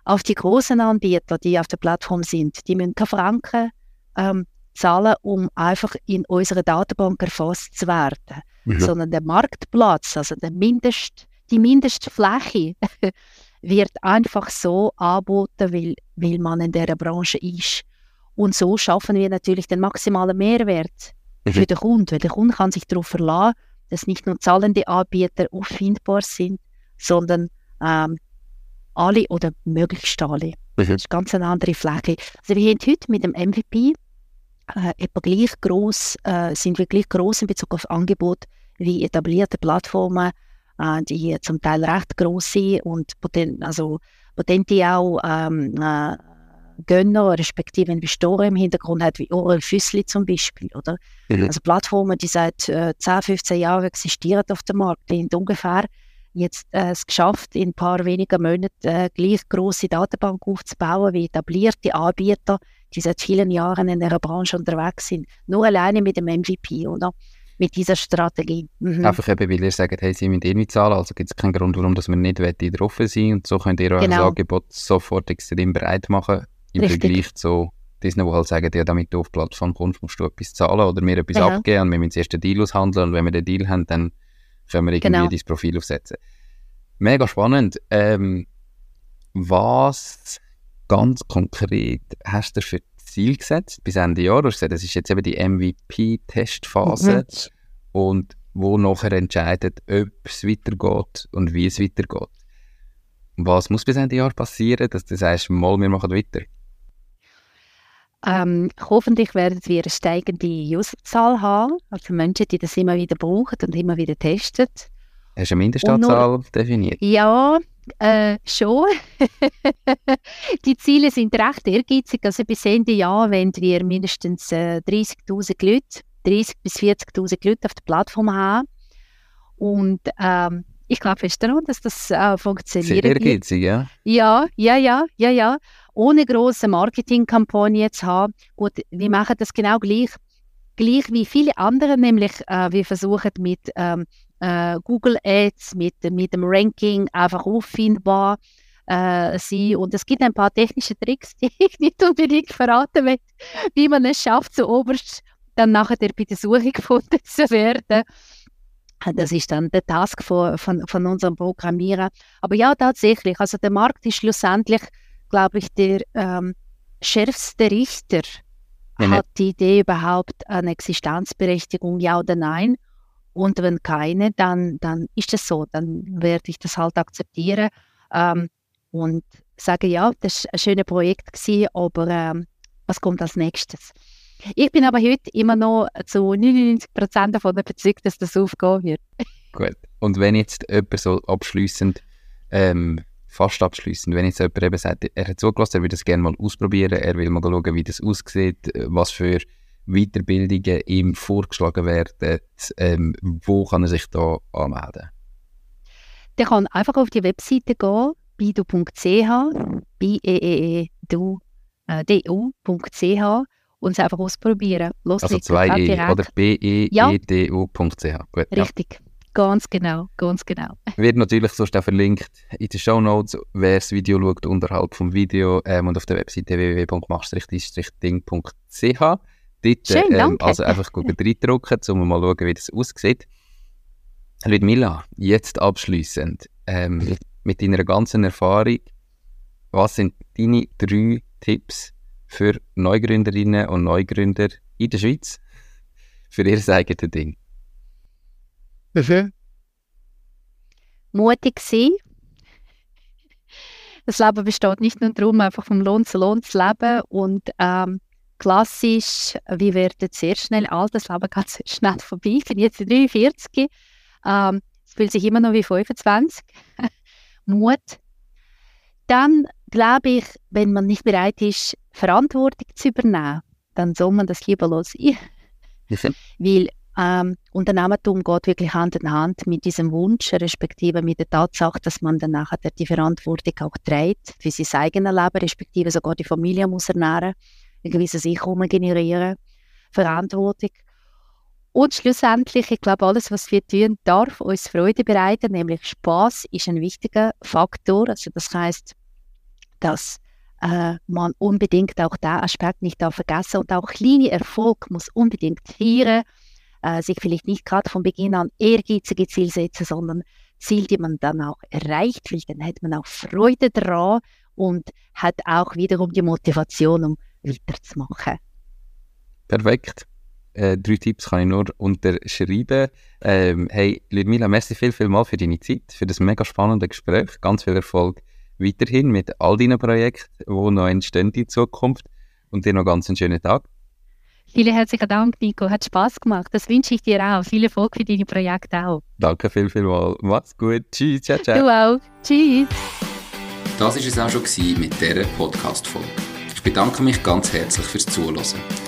Auch die großen Anbieter, die auf der Plattform sind, die müssen keine Franken ähm, zahlen, um einfach in unserer Datenbank erfasst zu werden. Mhm. Sondern der Marktplatz, also der Mindest, die Mindestfläche, wird einfach so angeboten, weil, weil man in dieser Branche ist. Und so schaffen wir natürlich den maximalen Mehrwert mhm. für den Kunden. Weil der Kunde kann sich darauf verlassen, dass nicht nur zahlende Anbieter auffindbar sind, sondern ähm, alle oder möglichst alle. Mhm. Das ist ganz eine andere Fläche. Also wir haben heute mit dem MVP äh, etwa gleich groß, äh, sind wir gleich groß in Bezug auf Angebot wie etablierte Plattformen, äh, die zum Teil recht groß sind und poten also potente auch ähm, äh, Gönner, respektive Investoren im Hintergrund hat, wie Orel Füssli zum Beispiel. Oder? Mhm. Also Plattformen, die seit äh, 10, 15 Jahren existieren auf dem Markt, die haben ungefähr jetzt äh, es geschafft, in ein paar wenigen Monaten äh, gleich große Datenbank aufzubauen wie etablierte Anbieter, die seit vielen Jahren in der Branche unterwegs sind. Nur alleine mit dem MVP, oder? Mit dieser Strategie. Mhm. Einfach eben, weil ihr sagt, hey, sie müssen eh nicht zahlen, also gibt es keinen Grund, warum dass wir nicht drauf sind und so könnt ihr euer genau. Angebot sofort extrem breit machen im Richtig. Vergleich zu diesen, die halt sagen, ja, damit du auf die Plattform kommst, musst du etwas zahlen oder mir etwas ja. abgeben und wir müssen zuerst den Deal aushandeln und wenn wir den Deal haben, dann können wir irgendwie genau. dein Profil aufsetzen. Mega spannend. Ähm, was ganz konkret hast du für Ziel gesetzt bis Ende Jahr? Du hast gesagt, das ist jetzt eben die MVP-Testphase mhm. und wo nachher entscheidet, ob es weitergeht und wie es weitergeht. Was muss bis Ende Jahr passieren, dass du sagst, mal, wir machen weiter? Ähm, hoffentlich werden wir eine steigende Userzahl haben, also Menschen, die das immer wieder brauchen und immer wieder testen. Hast du eine Mindestanzahl definiert? Ja, äh, schon. die Ziele sind recht ehrgeizig. Also bis Ende Jahr wollen wir mindestens äh, 30.000 Leute, 30.000 bis 40.000 Leute auf der Plattform haben. Und ähm, ich glaube fest daran, dass das äh, funktioniert. Sehr ehrgeizig, ja? Ja, ja, ja, ja, ja. Ohne große Marketingkampagne zu haben. Gut, wir machen das genau gleich. Gleich wie viele andere, nämlich äh, wir versuchen mit ähm, äh, Google Ads, mit, mit dem Ranking einfach auffindbar äh, sein. Und es gibt ein paar technische Tricks, die ich nicht unbedingt verraten will, wie man es schafft, so oberst dann nachher bei der Suche gefunden zu werden. Das ist dann der Task von, von, von unserem Programmierer. Aber ja, tatsächlich, also der Markt ist schlussendlich, glaube ich, der ähm, schärfste Richter. Ja, hat die Idee überhaupt eine Existenzberechtigung, ja oder nein? Und wenn keine, dann, dann ist es so, dann werde ich das halt akzeptieren ähm, und sage, ja, das war ein schönes Projekt, gewesen, aber ähm, was kommt als nächstes? Ich bin aber heute immer noch zu 99% davon überzeugt, dass das aufgehen wird. Gut. Und wenn jetzt jemand so abschließend, ähm, fast abschließend, wenn jetzt jemand eben sagt, er hat zugelassen, er will das gerne mal ausprobieren, er will mal schauen, wie das aussieht, was für Weiterbildungen ihm vorgeschlagen werden, ähm, wo kann er sich da anmelden? Der kann einfach auf die Webseite gehen, bidu.ch, b e e, -E du, äh, du.ch und es einfach ausprobieren. Los also zwei E oder B-E-E-D-U.ch. Ja. Richtig. Ja. Ganz genau, ganz genau. Wird natürlich sonst auch verlinkt in den Show Notes, wer das Video schaut, unterhalb vom Video ähm, und auf der Webseite www.mach-ding.ch. Dort, Schön, ähm, also einfach gut reindrücken, um mal zu schauen, wie das aussieht. Ludmilla, jetzt abschließend, ähm, mit deiner ganzen Erfahrung, was sind deine drei Tipps für Neugründerinnen und Neugründer in der Schweiz für ihr eigenes Ding? Mhm. Mutig sein. Das Leben besteht nicht nur darum, einfach vom Lohn zu Lohn zu leben und ähm, klassisch, wir werden sehr schnell alt, das Leben geht sehr schnell vorbei. Ich bin jetzt 43, ähm, es fühlt sich immer noch wie 25. Mut. Dann glaube ich, wenn man nicht bereit ist, Verantwortung zu übernehmen, dann soll man das lieber lassen. Weil ähm, Unternehmertum geht wirklich Hand in Hand mit diesem Wunsch, respektive mit der Tatsache, dass man dann nachher die Verantwortung auch trägt für sein eigenes Leben, respektive sogar die Familie muss ernähren, ein gewisses Einkommen generieren, Verantwortung. Und schlussendlich, ich glaube, alles, was wir tun, darf uns Freude bereiten, nämlich Spaß ist ein wichtiger Faktor. Also das heißt, dass äh, man unbedingt auch den Aspekt nicht da vergessen und auch kleine Erfolg muss unbedingt feiern, äh, sich vielleicht nicht gerade von Beginn an ehrgeizige Ziele setzen, sondern Ziele, die man dann auch erreicht, weil dann hat man auch Freude daran und hat auch wiederum die Motivation, um weiterzumachen. Perfekt. Äh, drei Tipps kann ich nur unterschreiben. Ähm, hey, Ludmila, merci viel, viel mal für deine Zeit, für das mega spannende Gespräch. Ganz viel Erfolg weiterhin mit all deinen Projekten, die noch entstehen in Zukunft. Und dir noch ganz einen schönen Tag. Vielen herzlichen Dank, Nico. Hat Spaß gemacht. Das wünsche ich dir auch. Viel Erfolg für deine Projekte auch. Danke viel, viel mal. Mach's gut. Tschüss. Ciao, ciao. Du auch. Tschüss. Das war es auch schon mit dieser Podcast-Folge. Ich bedanke mich ganz herzlich fürs Zuhören.